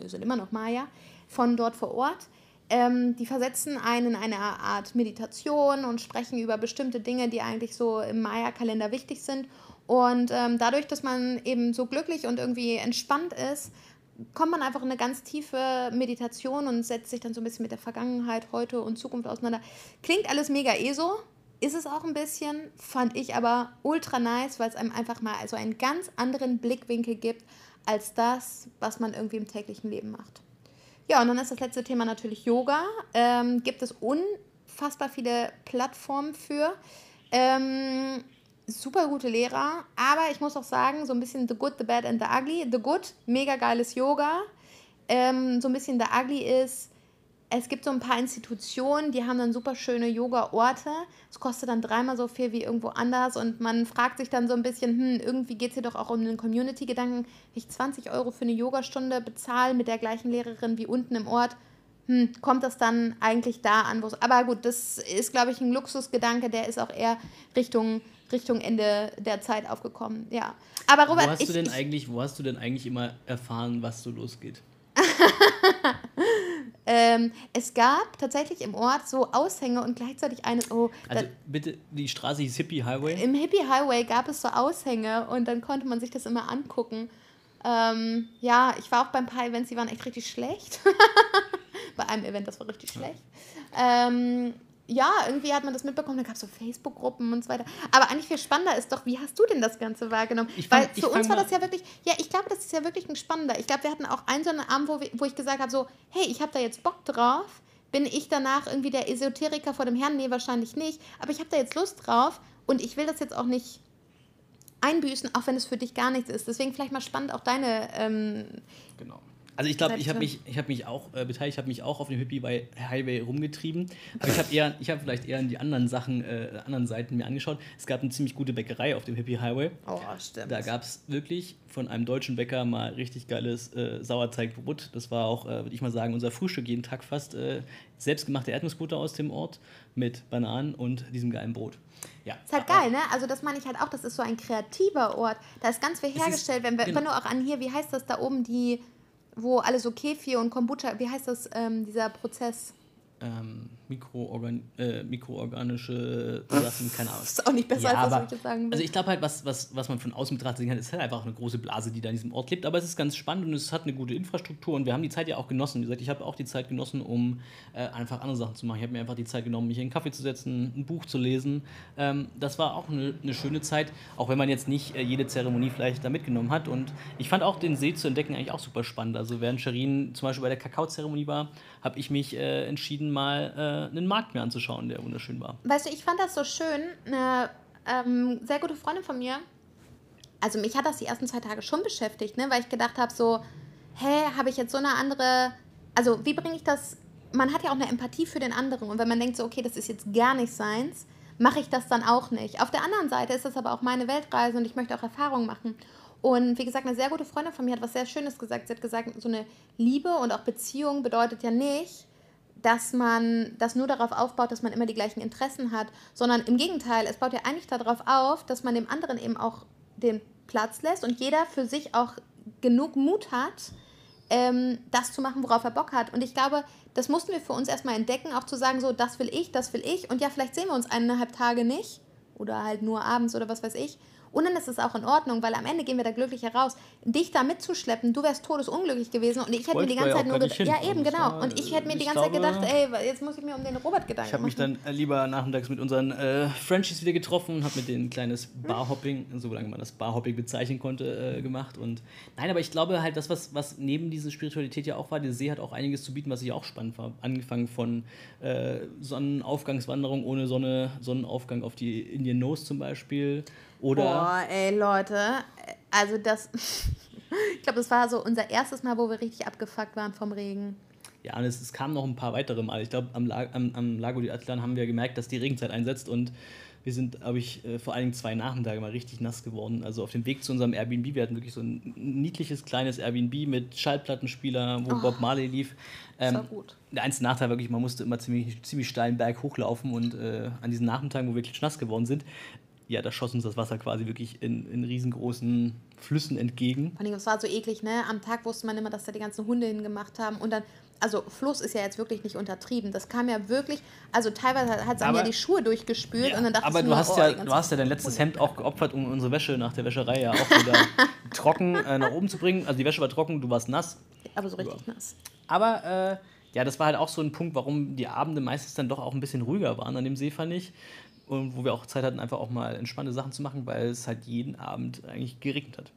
sind immer noch Maya, von dort vor Ort. Ähm, die versetzen einen in eine Art Meditation und sprechen über bestimmte Dinge, die eigentlich so im Maya-Kalender wichtig sind. Und ähm, dadurch, dass man eben so glücklich und irgendwie entspannt ist, kommt man einfach in eine ganz tiefe Meditation und setzt sich dann so ein bisschen mit der Vergangenheit, heute und Zukunft auseinander. Klingt alles mega ESO, ist es auch ein bisschen, fand ich aber ultra nice, weil es einem einfach mal also einen ganz anderen Blickwinkel gibt als das, was man irgendwie im täglichen Leben macht. Ja, und dann ist das letzte Thema natürlich Yoga. Ähm, gibt es unfassbar viele Plattformen für. Ähm, super gute Lehrer, aber ich muss auch sagen, so ein bisschen The Good, The Bad and The Ugly. The Good, mega geiles Yoga. Ähm, so ein bisschen The Ugly ist, es gibt so ein paar Institutionen, die haben dann super schöne Yoga-Orte. Es kostet dann dreimal so viel wie irgendwo anders und man fragt sich dann so ein bisschen, hm, irgendwie geht es hier doch auch um den Community-Gedanken. Ich 20 Euro für eine Yogastunde bezahle mit der gleichen Lehrerin wie unten im Ort, hm, kommt das dann eigentlich da an, wo es. Aber gut, das ist, glaube ich, ein Luxusgedanke, der ist auch eher Richtung Richtung Ende der Zeit aufgekommen. Ja. Aber Robert, wo hast ich, du denn ich, eigentlich, wo hast du denn eigentlich immer erfahren, was so losgeht? [LAUGHS] ähm, es gab tatsächlich im Ort so Aushänge und gleichzeitig eine. Oh, also bitte, die Straße hieß Hippie Highway? Im Hippie Highway gab es so Aushänge und dann konnte man sich das immer angucken. Ähm, ja, ich war auch beim paar Events, die waren echt richtig schlecht. [LAUGHS] Bei einem Event, das war richtig schlecht. Ähm, ja, irgendwie hat man das mitbekommen, da gab es so Facebook-Gruppen und so weiter. Aber eigentlich viel spannender ist doch, wie hast du denn das Ganze wahrgenommen? Ich fang, Weil für uns war das ja wirklich, ja, ich glaube, das ist ja wirklich ein spannender. Ich glaube, wir hatten auch einen so einen Abend, wo, wir, wo ich gesagt habe, so, hey, ich habe da jetzt Bock drauf. Bin ich danach irgendwie der Esoteriker vor dem Herrn? Nee, wahrscheinlich nicht. Aber ich habe da jetzt Lust drauf und ich will das jetzt auch nicht einbüßen, auch wenn es für dich gar nichts ist. Deswegen vielleicht mal spannend auch deine ähm, genau. Also ich glaube, ich habe mich, hab mich auch äh, beteiligt, ich habe mich auch auf dem Hippie Highway rumgetrieben. Aber ich habe eher, ich habe vielleicht eher die anderen Sachen, äh, anderen Seiten mir angeschaut. Es gab eine ziemlich gute Bäckerei auf dem Hippie Highway. Oh, stimmt. Da gab es wirklich von einem deutschen Bäcker mal richtig geiles äh, Sauerteigbrot. Das war auch, äh, würde ich mal sagen, unser Frühstück jeden Tag fast. Äh, selbstgemachte Erdnussbutter aus dem Ort mit Bananen und diesem geilen Brot. Ja. Ist halt geil, ne? Also das meine ich halt auch, das ist so ein kreativer Ort. Da ist ganz viel hergestellt. Wenn, wir, genau. wenn du auch an hier, wie heißt das da oben, die wo alle so Kefir und Kombucha, wie heißt das, ähm, dieser Prozess? ähm, Mikroorgan äh, mikroorganische Sachen, keine Ahnung. Das ist auch nicht besser, ja, als was ich sagen will. Also ich glaube halt, was, was, was man von außen betrachtet sehen kann, ist halt einfach eine große Blase, die da in diesem Ort lebt. Aber es ist ganz spannend und es hat eine gute Infrastruktur und wir haben die Zeit ja auch genossen. Wie gesagt, ich habe auch die Zeit genossen, um äh, einfach andere Sachen zu machen. Ich habe mir einfach die Zeit genommen, mich in einen Kaffee zu setzen, ein Buch zu lesen. Ähm, das war auch eine, eine, schöne Zeit, auch wenn man jetzt nicht äh, jede Zeremonie vielleicht da mitgenommen hat. Und ich fand auch den See zu entdecken eigentlich auch super spannend. Also während Sherin zum Beispiel bei der Kakaozeremonie war, habe ich mich äh, entschieden, mal äh, einen Markt mir anzuschauen, der wunderschön war. Weißt du, ich fand das so schön. Eine ähm, sehr gute Freundin von mir, also mich hat das die ersten zwei Tage schon beschäftigt, ne, weil ich gedacht habe, so, hä, habe ich jetzt so eine andere, also wie bringe ich das, man hat ja auch eine Empathie für den anderen und wenn man denkt so, okay, das ist jetzt gar nicht seins, mache ich das dann auch nicht. Auf der anderen Seite ist das aber auch meine Weltreise und ich möchte auch Erfahrungen machen. Und wie gesagt, eine sehr gute Freundin von mir hat was sehr Schönes gesagt. Sie hat gesagt, so eine Liebe und auch Beziehung bedeutet ja nicht, dass man das nur darauf aufbaut, dass man immer die gleichen Interessen hat, sondern im Gegenteil, es baut ja eigentlich darauf auf, dass man dem anderen eben auch den Platz lässt und jeder für sich auch genug Mut hat, ähm, das zu machen, worauf er Bock hat. Und ich glaube, das mussten wir für uns erstmal entdecken, auch zu sagen, so, das will ich, das will ich. Und ja, vielleicht sehen wir uns eineinhalb Tage nicht oder halt nur abends oder was weiß ich. Und dann ist es auch in Ordnung, weil am Ende gehen wir da glücklich heraus. Dich da mitzuschleppen, du wärst todesunglücklich gewesen und ich hätte mir die ganze Zeit nur gedacht, ja eben, genau. Und ich hätte mir die ganze Zeit gedacht, ey, jetzt muss ich mir um den Robert Gedanken Ich habe mich dann lieber nachmittags mit unseren äh, Frenchies wieder getroffen und habe mit denen ein kleines Barhopping, solange man das Barhopping bezeichnen konnte, äh, gemacht. Und nein, aber ich glaube halt, das, was, was neben dieser Spiritualität ja auch war, der See hat auch einiges zu bieten, was ich auch spannend war. Angefangen von äh, Sonnenaufgangswanderung ohne Sonne, Sonnenaufgang auf die Indian Nose zum Beispiel oder Boah, ey, Leute. Also das. [LAUGHS] ich glaube, das war so unser erstes Mal, wo wir richtig abgefuckt waren vom Regen. Ja, und es, es kamen noch ein paar weitere Mal. Ich glaube, am, am, am Lago di Atlan haben wir gemerkt, dass die Regenzeit einsetzt und wir sind, glaube ich, äh, vor allen Dingen zwei Nachmittage mal richtig nass geworden. Also auf dem Weg zu unserem Airbnb. Wir hatten wirklich so ein niedliches kleines Airbnb mit Schallplattenspieler, wo oh, Bob Marley lief. Ähm, das war gut. Der einzige Nachteil wirklich, man musste immer ziemlich, ziemlich steilen Berg hochlaufen und äh, an diesen Nachmittagen, wo wir wirklich nass geworden sind, ja, da schoss uns das Wasser quasi wirklich in, in riesengroßen Flüssen entgegen. Vor allem, es war so eklig, ne? Am Tag wusste man immer, dass da die ganzen Hunde hingemacht haben. Und dann, also Fluss ist ja jetzt wirklich nicht untertrieben. Das kam ja wirklich, also teilweise hat es ja die Schuhe durchgespült ja, und dann dachte Aber du, nur, hast oh, ja, du hast ja dein letztes Hemd auch geopfert, um unsere Wäsche nach der Wäscherei ja auch wieder [LAUGHS] trocken äh, nach oben zu bringen. Also die Wäsche war trocken, du warst nass. Aber so richtig ja. nass. Aber äh, ja, das war halt auch so ein Punkt, warum die Abende meistens dann doch auch ein bisschen ruhiger waren an dem See, fand ich und wo wir auch Zeit hatten, einfach auch mal entspannte Sachen zu machen, weil es halt jeden Abend eigentlich geregnet hat.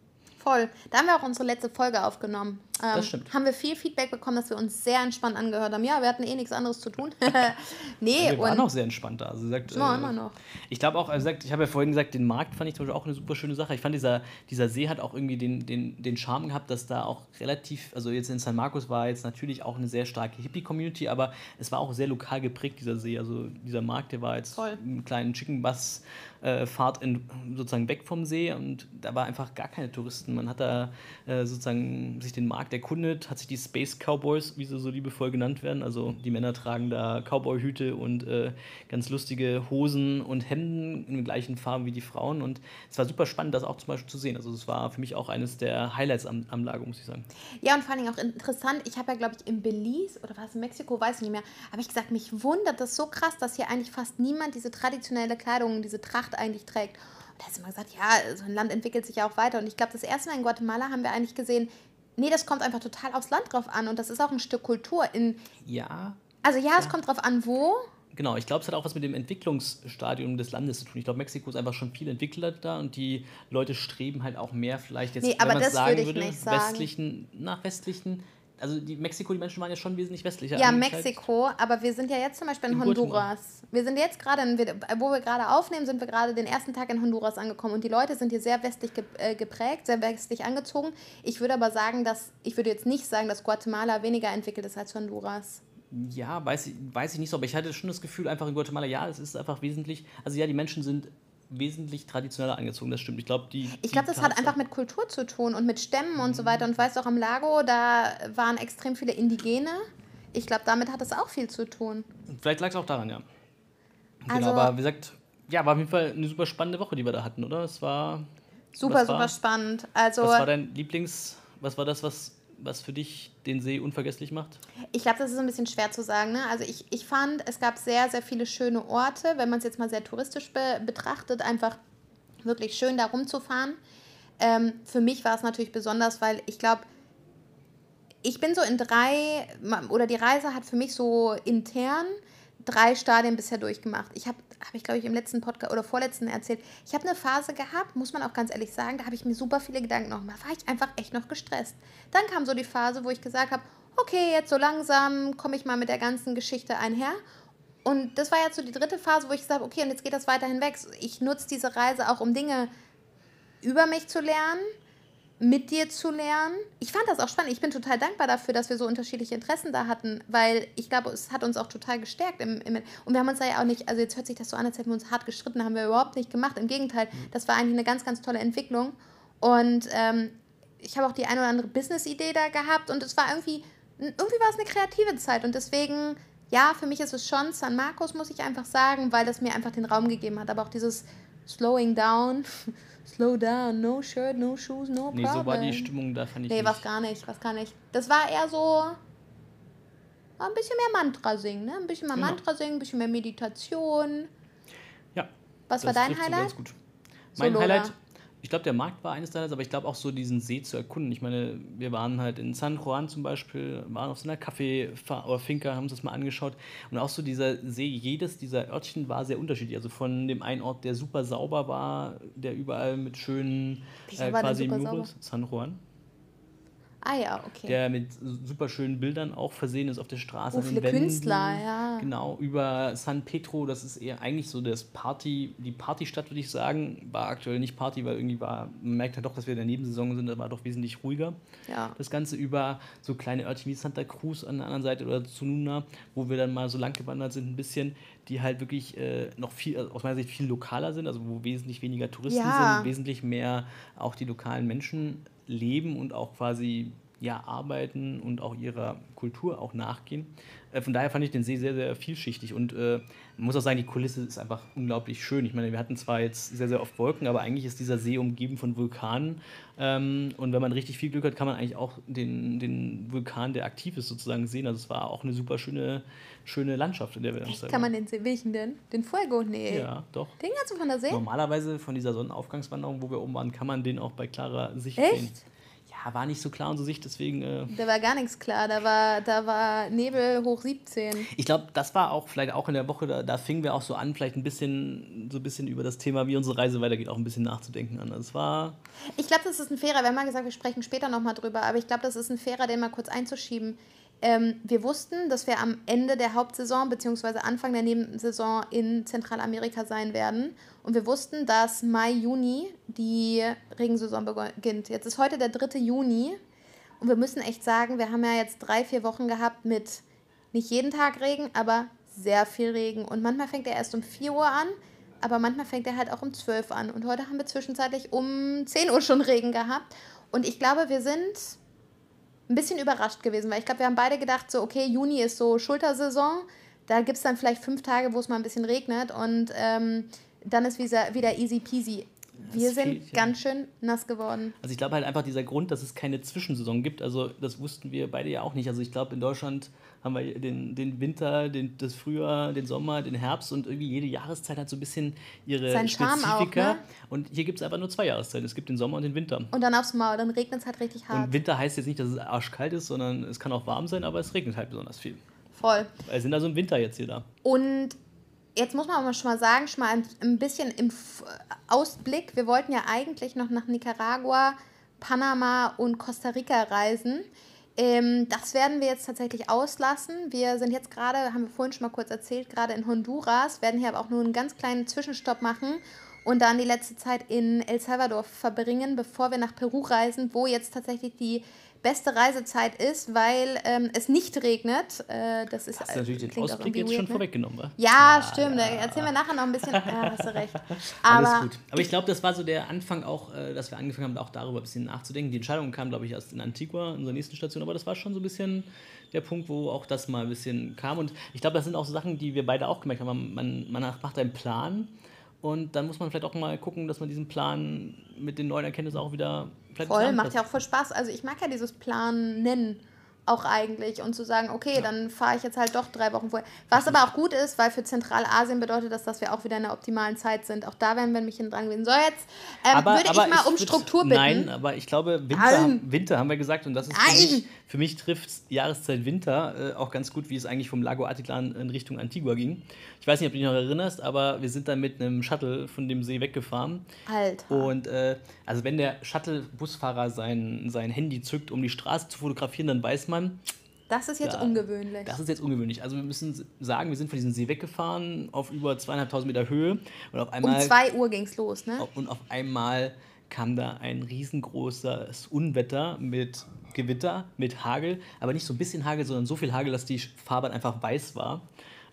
Voll. Da haben wir auch unsere letzte Folge aufgenommen. Ähm, das stimmt. Haben wir viel Feedback bekommen, dass wir uns sehr entspannt angehört haben. Ja, wir hatten eh nichts anderes zu tun. [LAUGHS] nee, wir waren auch sehr entspannt da. Also sagt, ja, äh, immer noch. Ich glaube auch, also sagt, ich habe ja vorhin gesagt, den Markt fand ich zum Beispiel auch eine super schöne Sache. Ich fand, dieser, dieser See hat auch irgendwie den, den, den Charme gehabt, dass da auch relativ, also jetzt in San Marcos war jetzt natürlich auch eine sehr starke Hippie-Community, aber es war auch sehr lokal geprägt, dieser See. Also dieser Markt, der war jetzt Voll. einen kleinen Chicken Bus äh, Fahrt in, sozusagen weg vom See und da war einfach gar keine Touristen. Man hat da äh, sozusagen sich den Markt erkundet, hat sich die Space Cowboys, wie sie so liebevoll genannt werden, also die Männer tragen da Cowboy-Hüte und äh, ganz lustige Hosen und Hemden in den gleichen Farben wie die Frauen und es war super spannend, das auch zum Beispiel zu sehen. Also es war für mich auch eines der Highlights am, am Lago, muss ich sagen. Ja, und vor allen Dingen auch interessant, ich habe ja, glaube ich, in Belize oder war es in Mexiko, weiß ich nicht mehr, habe ich gesagt, mich wundert das so krass, dass hier eigentlich fast niemand diese traditionelle Kleidung, diese Tracht eigentlich trägt. Und da ist immer gesagt, ja, so ein Land entwickelt sich ja auch weiter. Und ich glaube, das erste Mal in Guatemala haben wir eigentlich gesehen, nee, das kommt einfach total aufs Land drauf an. Und das ist auch ein Stück Kultur. In, ja. Also ja, ja. es kommt drauf an, wo. Genau, ich glaube, es hat auch was mit dem Entwicklungsstadium des Landes zu tun. Ich glaube, Mexiko ist einfach schon viel entwickelter da und die Leute streben halt auch mehr vielleicht jetzt, nee, wenn man sagen würde, westlichen, nach westlichen also die Mexiko, die Menschen waren ja schon wesentlich westlicher. Ja, Mexiko, aber wir sind ja jetzt zum Beispiel in, in Honduras. Wir sind jetzt gerade, wo wir gerade aufnehmen, sind wir gerade den ersten Tag in Honduras angekommen und die Leute sind hier sehr westlich äh, geprägt, sehr westlich angezogen. Ich würde aber sagen, dass, ich würde jetzt nicht sagen, dass Guatemala weniger entwickelt ist als Honduras. Ja, weiß ich, weiß ich nicht so, aber ich hatte schon das Gefühl, einfach in Guatemala, ja, es ist einfach wesentlich, also ja, die Menschen sind wesentlich traditioneller angezogen, das stimmt. Ich glaube, die. Ich glaube, das hat einfach mit Kultur zu tun und mit Stämmen und so weiter. Und weißt du, auch am Lago, da waren extrem viele Indigene. Ich glaube, damit hat es auch viel zu tun. Vielleicht lag es auch daran, ja. Genau, also, genau, aber wie gesagt, ja, war auf jeden Fall eine super spannende Woche, die wir da hatten, oder? Es war. Super, super war, spannend. Also, was war dein Lieblings. Was war das, was was für dich den See unvergesslich macht? Ich glaube, das ist ein bisschen schwer zu sagen. Ne? Also ich, ich fand, es gab sehr, sehr viele schöne Orte, wenn man es jetzt mal sehr touristisch be betrachtet, einfach wirklich schön da rumzufahren. Ähm, für mich war es natürlich besonders, weil ich glaube, ich bin so in drei, oder die Reise hat für mich so intern drei Stadien bisher durchgemacht. Ich habe, habe ich glaube ich im letzten Podcast oder vorletzten erzählt, ich habe eine Phase gehabt, muss man auch ganz ehrlich sagen, da habe ich mir super viele Gedanken noch gemacht, war ich einfach echt noch gestresst. Dann kam so die Phase, wo ich gesagt habe, okay, jetzt so langsam komme ich mal mit der ganzen Geschichte einher. Und das war jetzt so die dritte Phase, wo ich gesagt habe, okay, und jetzt geht das weiterhin weg. Ich nutze diese Reise auch, um Dinge über mich zu lernen, mit dir zu lernen. Ich fand das auch spannend. Ich bin total dankbar dafür, dass wir so unterschiedliche Interessen da hatten, weil ich glaube, es hat uns auch total gestärkt. Im, im, und wir haben uns da ja auch nicht, also jetzt hört sich das so an, als hätten wir uns hart gestritten, haben wir überhaupt nicht gemacht. Im Gegenteil, mhm. das war eigentlich eine ganz, ganz tolle Entwicklung. Und ähm, ich habe auch die eine oder andere Business-Idee da gehabt und es war irgendwie, irgendwie war es eine kreative Zeit und deswegen, ja, für mich ist es schon San Marcos, muss ich einfach sagen, weil das mir einfach den Raum gegeben hat, aber auch dieses Slowing down [LAUGHS] Slow down, no shirt, no shoes, no problem. Nee, so war die Stimmung da, fand ich Nee, nicht. was gar nicht, was gar nicht. Das war eher so ein bisschen mehr Mantra singen, ne? Ein bisschen mehr genau. Mantra singen, ein bisschen mehr Meditation. Ja. Was war dein Highlight? Mein Solo Highlight ich glaube, der Markt war eines Teils, aber ich glaube auch so diesen See zu erkunden. Ich meine, wir waren halt in San Juan zum Beispiel, waren auf so einer Kaffee- oder Finca, haben uns das mal angeschaut. Und auch so dieser See, jedes dieser Örtchen war sehr unterschiedlich. Also von dem einen Ort, der super sauber war, der überall mit schönen äh, quasi Murals, San Juan. Ah ja, okay. Der mit super schönen Bildern auch versehen ist auf der Straße. Oh, viele Wänden. Künstler, ja. Genau, über San Pedro, das ist eher eigentlich so das Party, die Partystadt, würde ich sagen. War aktuell nicht Party, weil irgendwie war, man merkt halt doch, dass wir in der Nebensaison sind, da war doch wesentlich ruhiger. Ja. Das Ganze über so kleine Örtchen wie Santa Cruz an der anderen Seite oder Zununa, wo wir dann mal so lang gewandert sind, ein bisschen, die halt wirklich äh, noch viel, aus meiner Sicht viel lokaler sind, also wo wesentlich weniger Touristen ja. sind, wesentlich mehr auch die lokalen Menschen leben und auch quasi ja, arbeiten und auch ihrer Kultur auch nachgehen. Äh, von daher fand ich den See sehr, sehr vielschichtig und äh, man muss auch sagen, die Kulisse ist einfach unglaublich schön. Ich meine, wir hatten zwar jetzt sehr, sehr oft Wolken, aber eigentlich ist dieser See umgeben von Vulkanen ähm, und wenn man richtig viel Glück hat, kann man eigentlich auch den, den Vulkan, der aktiv ist, sozusagen sehen. Also es war auch eine super schöne, schöne Landschaft, in der wir uns Kann man den See, welchen denn? Den Fuego? Nee. Ja, doch. Den kannst du von der See? Normalerweise von dieser Sonnenaufgangswanderung, wo wir oben waren, kann man den auch bei klarer Sicht Echt? sehen war nicht so klar unsere Sicht, deswegen. Äh da war gar nichts klar, da war, da war Nebel hoch 17. Ich glaube, das war auch vielleicht auch in der Woche, da, da fingen wir auch so an, vielleicht ein bisschen, so ein bisschen über das Thema, wie unsere Reise weitergeht, auch ein bisschen nachzudenken an. Das war. Ich glaube, das ist ein fairer, wir haben mal gesagt, wir sprechen später nochmal drüber, aber ich glaube, das ist ein fairer, den mal kurz einzuschieben. Ähm, wir wussten, dass wir am Ende der Hauptsaison bzw. Anfang der Nebensaison in Zentralamerika sein werden. Und wir wussten, dass Mai, Juni die Regensaison beginnt. Jetzt ist heute der 3. Juni. Und wir müssen echt sagen, wir haben ja jetzt drei, vier Wochen gehabt mit nicht jeden Tag Regen, aber sehr viel Regen. Und manchmal fängt er erst um 4 Uhr an, aber manchmal fängt er halt auch um 12 Uhr an. Und heute haben wir zwischenzeitlich um 10 Uhr schon Regen gehabt. Und ich glaube, wir sind ein bisschen überrascht gewesen, weil ich glaube, wir haben beide gedacht, so, okay, Juni ist so Schultersaison. Da gibt es dann vielleicht fünf Tage, wo es mal ein bisschen regnet und ähm, dann ist wieder, wieder easy peasy. Wir sind fehlt, ja. ganz schön nass geworden. Also ich glaube halt einfach dieser Grund, dass es keine Zwischensaison gibt, also das wussten wir beide ja auch nicht. Also ich glaube in Deutschland haben wir den, den Winter, den, das Frühjahr, den Sommer, den Herbst und irgendwie jede Jahreszeit hat so ein bisschen ihre Sein Spezifika. Auch, ne? Und hier gibt es einfach nur zwei Jahreszeiten. Es gibt den Sommer und den Winter. Und dann aufs Maul, dann regnet es halt richtig hart. Und Winter heißt jetzt nicht, dass es arschkalt ist, sondern es kann auch warm sein, aber es regnet halt besonders viel. Voll. Wir sind also im Winter jetzt hier da. Und jetzt muss man aber schon mal sagen, schon mal ein, ein bisschen im Ausblick. Wir wollten ja eigentlich noch nach Nicaragua, Panama und Costa Rica reisen. Ähm, das werden wir jetzt tatsächlich auslassen. Wir sind jetzt gerade, haben wir vorhin schon mal kurz erzählt, gerade in Honduras, werden hier aber auch nur einen ganz kleinen Zwischenstopp machen und dann die letzte Zeit in El Salvador verbringen, bevor wir nach Peru reisen, wo jetzt tatsächlich die beste Reisezeit ist, weil ähm, es nicht regnet. Äh, das ist Hast du natürlich den Ausblick jetzt weird, schon ne? vorweggenommen, wa? Ja, ah, stimmt. Ja. Erzählen wir nachher noch ein bisschen. [LAUGHS] Ja, hast du recht. Aber, Alles gut. Aber ich glaube, das war so der Anfang auch, äh, dass wir angefangen haben, auch darüber ein bisschen nachzudenken. Die Entscheidung kam, glaube ich, erst in Antigua, in unserer nächsten Station, aber das war schon so ein bisschen der Punkt, wo auch das mal ein bisschen kam. Und ich glaube, das sind auch so Sachen, die wir beide auch gemerkt haben. Man, man macht einen Plan und dann muss man vielleicht auch mal gucken, dass man diesen Plan mit den neuen Erkenntnissen auch wieder Voll, macht ja auch voll Spaß. Also ich mag ja dieses Plan nennen auch eigentlich und zu sagen, okay, ja. dann fahre ich jetzt halt doch drei Wochen vorher. Was aber auch gut ist, weil für Zentralasien bedeutet das, dass wir auch wieder in der optimalen Zeit sind. Auch da werden wir mich hin dran gewesen. So, jetzt ähm, würde ich mal ich um Struktur bitten. Nein, aber ich glaube, Winter, Winter haben wir gesagt und das ist für mich, für mich, trifft Jahreszeit Winter äh, auch ganz gut, wie es eigentlich vom Lago Atitlan in Richtung Antigua ging. Ich weiß nicht, ob du dich noch erinnerst, aber wir sind dann mit einem Shuttle von dem See weggefahren. Alter. Und äh, also wenn der Shuttle-Busfahrer sein, sein Handy zückt, um die Straße zu fotografieren, dann weiß man, das ist jetzt da, ungewöhnlich. Das ist jetzt ungewöhnlich. Also wir müssen sagen, wir sind von diesem See weggefahren auf über zweieinhalbtausend Meter Höhe und auf einmal. Um zwei Uhr ging es los, ne? Und auf einmal kam da ein riesengroßes Unwetter mit Gewitter, mit Hagel, aber nicht so ein bisschen Hagel, sondern so viel Hagel, dass die Fahrbahn einfach weiß war.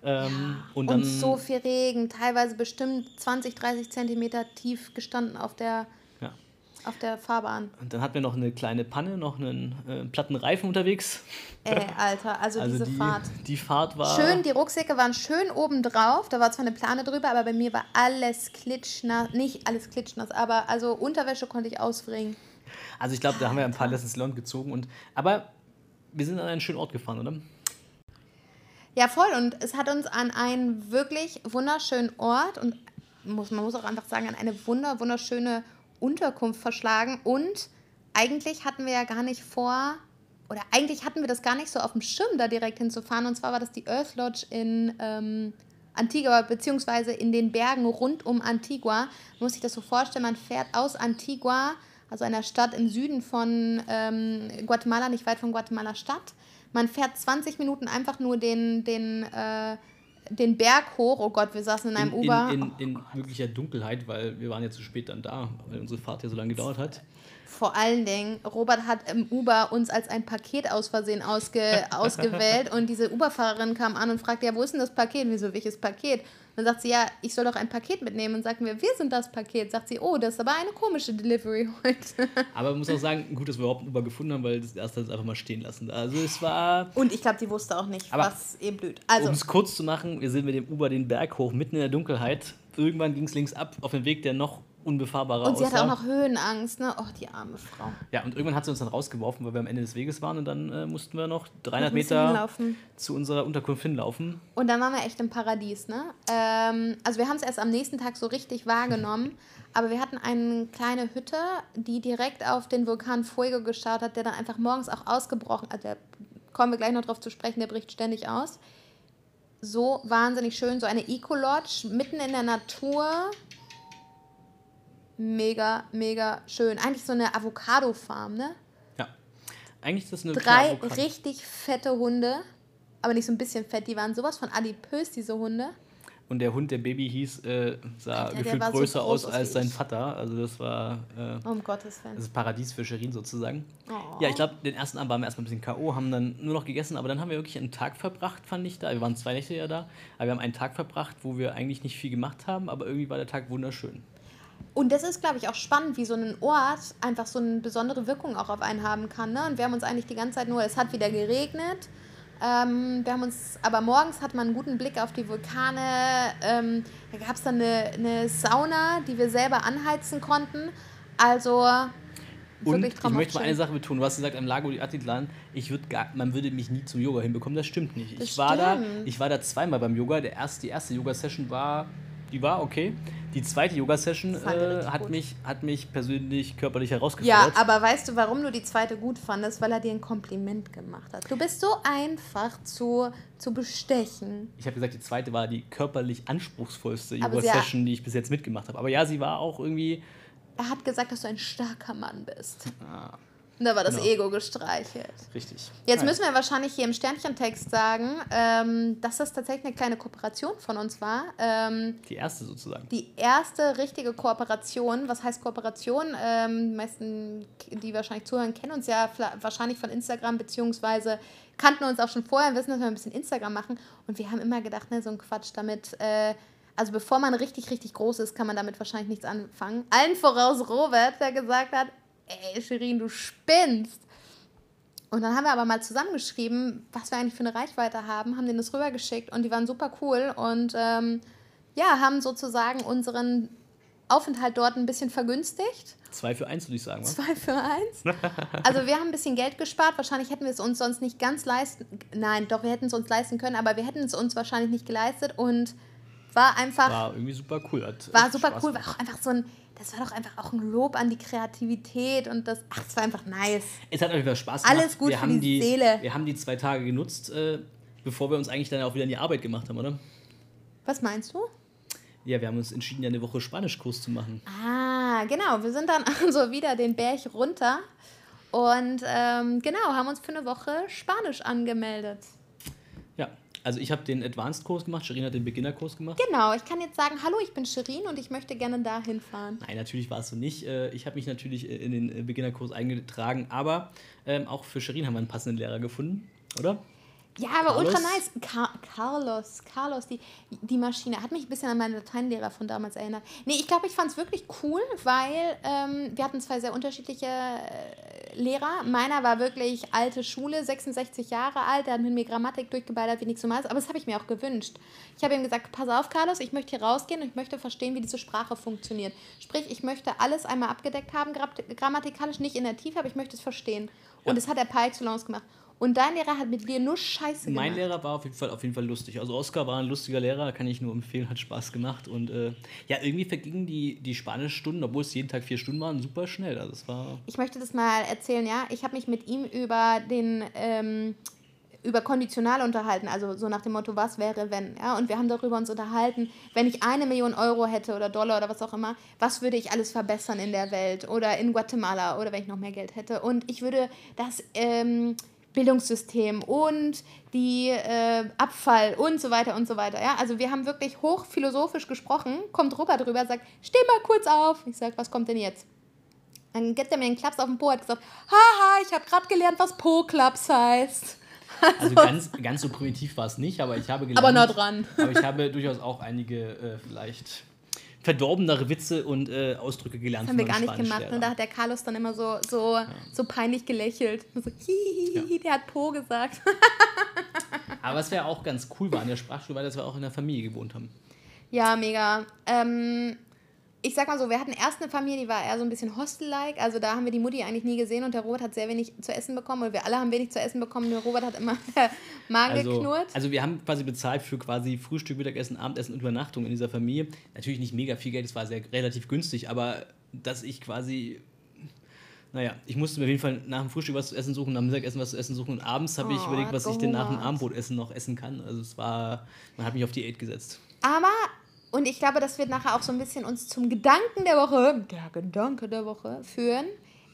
Ähm, ja, und, dann, und so viel Regen, teilweise bestimmt 20, 30 Zentimeter tief gestanden auf der. Auf der Fahrbahn. Und dann hatten wir noch eine kleine Panne, noch einen äh, platten Reifen unterwegs. Ey, Alter, also, also diese die, Fahrt. Die Fahrt war. Schön, die Rucksäcke waren schön oben drauf. Da war zwar eine Plane drüber, aber bei mir war alles klitschnass. Nicht alles klitschnass, aber also Unterwäsche konnte ich ausbringen. Also ich glaube, da haben wir ein paar Lessons learned gezogen. Und, aber wir sind an einen schönen Ort gefahren, oder? Ja, voll. Und es hat uns an einen wirklich wunderschönen Ort und muss, man muss auch einfach sagen, an eine wunder, wunderschöne Unterkunft verschlagen. Und eigentlich hatten wir ja gar nicht vor, oder eigentlich hatten wir das gar nicht so auf dem Schirm, da direkt hinzufahren. Und zwar war das die Earth Lodge in ähm, Antigua, beziehungsweise in den Bergen rund um Antigua. Man muss sich das so vorstellen, man fährt aus Antigua, also einer Stadt im Süden von ähm, Guatemala, nicht weit von Guatemala Stadt, man fährt 20 Minuten einfach nur den, den, äh, den Berg hoch. Oh Gott, wir saßen in einem in, Uber. In, in, in wirklicher Dunkelheit, weil wir waren ja zu spät dann da, weil unsere Fahrt ja so lange gedauert hat. Vor allen Dingen, Robert hat im Uber uns als ein Paket aus Versehen ausge, [LAUGHS] ausgewählt und diese Uberfahrerin kam an und fragte, ja, wo ist denn das Paket? Und so, welches Paket? Dann sagt sie, ja, ich soll doch ein Paket mitnehmen. Und sagten wir, wir sind das Paket. Sagt sie, oh, das ist aber eine komische Delivery heute. [LAUGHS] Aber man muss auch sagen, gut, dass wir überhaupt einen Uber gefunden haben, weil das erste hat es einfach mal stehen lassen. Also es war... Und ich glaube, die wusste auch nicht, was eben blöd. Also, um es kurz zu machen, wir sind mit dem Uber den Berg hoch, mitten in der Dunkelheit. Irgendwann ging es links ab auf den Weg, der noch unbefahrbarer Und sie aussah. hatte auch noch Höhenangst, ne? Oh, die arme Frau. Ja, und irgendwann hat sie uns dann rausgeworfen, weil wir am Ende des Weges waren und dann äh, mussten wir noch 300 Meter hinlaufen. zu unserer Unterkunft hinlaufen. Und dann waren wir echt im Paradies, ne? Ähm, also wir haben es erst am nächsten Tag so richtig wahrgenommen, [LAUGHS] aber wir hatten eine kleine Hütte, die direkt auf den Vulkan Fuego geschaut hat, der dann einfach morgens auch ausgebrochen, also da kommen wir gleich noch drauf zu sprechen, der bricht ständig aus. So wahnsinnig schön, so eine Eco-Lodge mitten in der Natur, mega, mega schön. Eigentlich so eine Avocado-Farm, ne? Ja. Eigentlich ist das eine Drei richtig fette Hunde, aber nicht so ein bisschen fett. Die waren sowas von adipös, diese Hunde. Und der Hund, der Baby hieß, äh, sah Alter, gefühlt größer so aus als sein Vater. Also das war äh, um Gottes Willen. Das ist Paradies für Sherin sozusagen. Oh. Ja, ich glaube, den ersten Abend waren wir erstmal ein bisschen K.O., haben dann nur noch gegessen, aber dann haben wir wirklich einen Tag verbracht, fand ich da. Wir waren zwei Nächte ja da, aber wir haben einen Tag verbracht, wo wir eigentlich nicht viel gemacht haben, aber irgendwie war der Tag wunderschön. Und das ist, glaube ich, auch spannend, wie so ein Ort einfach so eine besondere Wirkung auch auf einen haben kann. Ne? Und wir haben uns eigentlich die ganze Zeit nur, es hat wieder geregnet. Ähm, wir haben uns, aber morgens hat man einen guten Blick auf die Vulkane. Ähm, da gab es dann eine, eine Sauna, die wir selber anheizen konnten. Also und ich möchte mal eine Sache betonen. Du hast gesagt, am Lago di Atitlan, ich würd gar, man würde mich nie zum Yoga hinbekommen. Das stimmt nicht. Das ich, war da, ich war da zweimal beim Yoga. Der erste, die erste Yoga-Session war die war okay. Die zweite Yoga-Session äh, hat, mich, hat mich persönlich körperlich herausgefordert. Ja, aber weißt du, warum du die zweite gut fandest? Weil er dir ein Kompliment gemacht hat. Du bist so einfach zu, zu bestechen. Ich habe gesagt, die zweite war die körperlich anspruchsvollste Yoga-Session, die ich bis jetzt mitgemacht habe. Aber ja, sie war auch irgendwie. Er hat gesagt, dass du ein starker Mann bist. Ah. Da war das genau. Ego gestreichelt. Richtig. Jetzt ja. müssen wir wahrscheinlich hier im Sternchentext sagen, ähm, dass das tatsächlich eine kleine Kooperation von uns war. Ähm, die erste sozusagen. Die erste richtige Kooperation. Was heißt Kooperation? Ähm, die meisten, die wahrscheinlich zuhören, kennen uns ja wahrscheinlich von Instagram, beziehungsweise kannten uns auch schon vorher, wissen, dass wir ein bisschen Instagram machen. Und wir haben immer gedacht, ne, so ein Quatsch damit. Äh, also bevor man richtig, richtig groß ist, kann man damit wahrscheinlich nichts anfangen. Allen voraus Robert, der gesagt hat, ey, Shirin, du spinnst. Und dann haben wir aber mal zusammengeschrieben, was wir eigentlich für eine Reichweite haben, haben denen das rübergeschickt und die waren super cool und ähm, ja, haben sozusagen unseren Aufenthalt dort ein bisschen vergünstigt. Zwei für eins, würde ich sagen. Was? Zwei für eins. [LAUGHS] Also wir haben ein bisschen Geld gespart. Wahrscheinlich hätten wir es uns sonst nicht ganz leisten. Nein, doch, wir hätten es uns leisten können, aber wir hätten es uns wahrscheinlich nicht geleistet und war einfach. War irgendwie super cool. Hat war super Spaß cool, war auch einfach so ein. Das war doch einfach auch ein Lob an die Kreativität und das. Ach, es war einfach nice. Es hat einfach Spaß gemacht. Alles gut wir für die, die, Seele. Wir haben die zwei Tage genutzt, äh, bevor wir uns eigentlich dann auch wieder in die Arbeit gemacht haben, oder? Was meinst du? Ja, wir haben uns entschieden, ja eine Woche Spanischkurs zu machen. Ah, genau. Wir sind dann [LAUGHS] also wieder den Berg runter und ähm, genau, haben uns für eine Woche Spanisch angemeldet. Also ich habe den Advanced-Kurs gemacht, Shirin hat den Beginner-Kurs gemacht. Genau, ich kann jetzt sagen, hallo, ich bin Shirin und ich möchte gerne dahin fahren. Nein, natürlich war es so nicht. Äh, ich habe mich natürlich äh, in den Beginner-Kurs eingetragen, aber ähm, auch für Shirin haben wir einen passenden Lehrer gefunden, oder? Ja, aber Carlos? ultra nice. Car Carlos, Carlos, die, die Maschine, hat mich ein bisschen an meinen Lateinlehrer von damals erinnert. Nee, ich glaube, ich fand es wirklich cool, weil ähm, wir hatten zwei sehr unterschiedliche äh, Lehrer. Meiner war wirklich alte Schule, 66 Jahre alt, der hat mit mir Grammatik durchgeballert wie nichts Normales, aber das habe ich mir auch gewünscht. Ich habe ihm gesagt, pass auf, Carlos, ich möchte hier rausgehen und ich möchte verstehen, wie diese Sprache funktioniert. Sprich, ich möchte alles einmal abgedeckt haben, grammatikalisch nicht in der Tiefe, aber ich möchte es verstehen. Ja. Und das hat er par excellence gemacht. Und dein Lehrer hat mit dir nur Scheiße gemacht. Mein Lehrer war auf jeden Fall, auf jeden Fall lustig. Also Oskar war ein lustiger Lehrer, kann ich nur empfehlen, hat Spaß gemacht. Und äh, ja, irgendwie vergingen die, die Spanischstunden, obwohl es jeden Tag vier Stunden waren, super schnell. Also es war ich möchte das mal erzählen, ja. Ich habe mich mit ihm über den ähm, über Konditional unterhalten, also so nach dem Motto, was wäre, wenn, ja, und wir haben darüber uns unterhalten, wenn ich eine Million Euro hätte oder Dollar oder was auch immer, was würde ich alles verbessern in der Welt oder in Guatemala oder wenn ich noch mehr Geld hätte und ich würde das ähm, Bildungssystem und die äh, Abfall und so weiter und so weiter. Ja? Also wir haben wirklich hochphilosophisch gesprochen, kommt Robert drüber, sagt, steh mal kurz auf. Ich sage, was kommt denn jetzt? Dann gibt er mir einen Klaps auf den Po, hat gesagt, haha, ich habe gerade gelernt, was Po-Klaps heißt. Also, also ganz, ganz so primitiv war es nicht, aber ich habe gelernt. Aber nah dran. aber ich habe durchaus auch einige äh, vielleicht verdorbenere Witze und äh, Ausdrücke gelernt. Das haben wir gar nicht gemacht. Und ne? da hat der Carlos dann immer so, so, ja. so peinlich gelächelt. So, hihihi, ja. der hat Po gesagt. [LAUGHS] Aber was wäre auch ganz cool war an der Sprachschule, weil dass wir auch in der Familie gewohnt haben. Ja, mega. Ähm, ich sag mal so, wir hatten erst eine Familie, die war eher so ein bisschen Hostel-like. Also da haben wir die Mutti eigentlich nie gesehen und der Robert hat sehr wenig zu essen bekommen. Und wir alle haben wenig zu essen bekommen. Der Robert hat immer [LAUGHS] Magen also, geknurrt. Also wir haben quasi bezahlt für quasi Frühstück, Mittagessen, Abendessen und Übernachtung in dieser Familie. Natürlich nicht mega viel Geld, es war sehr relativ günstig, aber dass ich quasi naja, ich musste mir auf jeden Fall nach dem Frühstück was zu essen suchen, nach dem Mittagessen was zu essen suchen und abends habe ich oh, überlegt, was ich denn nach dem Abendbrotessen noch essen kann. Also es war, man hat mich auf Diät gesetzt. Aber und ich glaube, das wird nachher auch so ein bisschen uns zum Gedanken der Woche, der Gedanke der Woche, führen.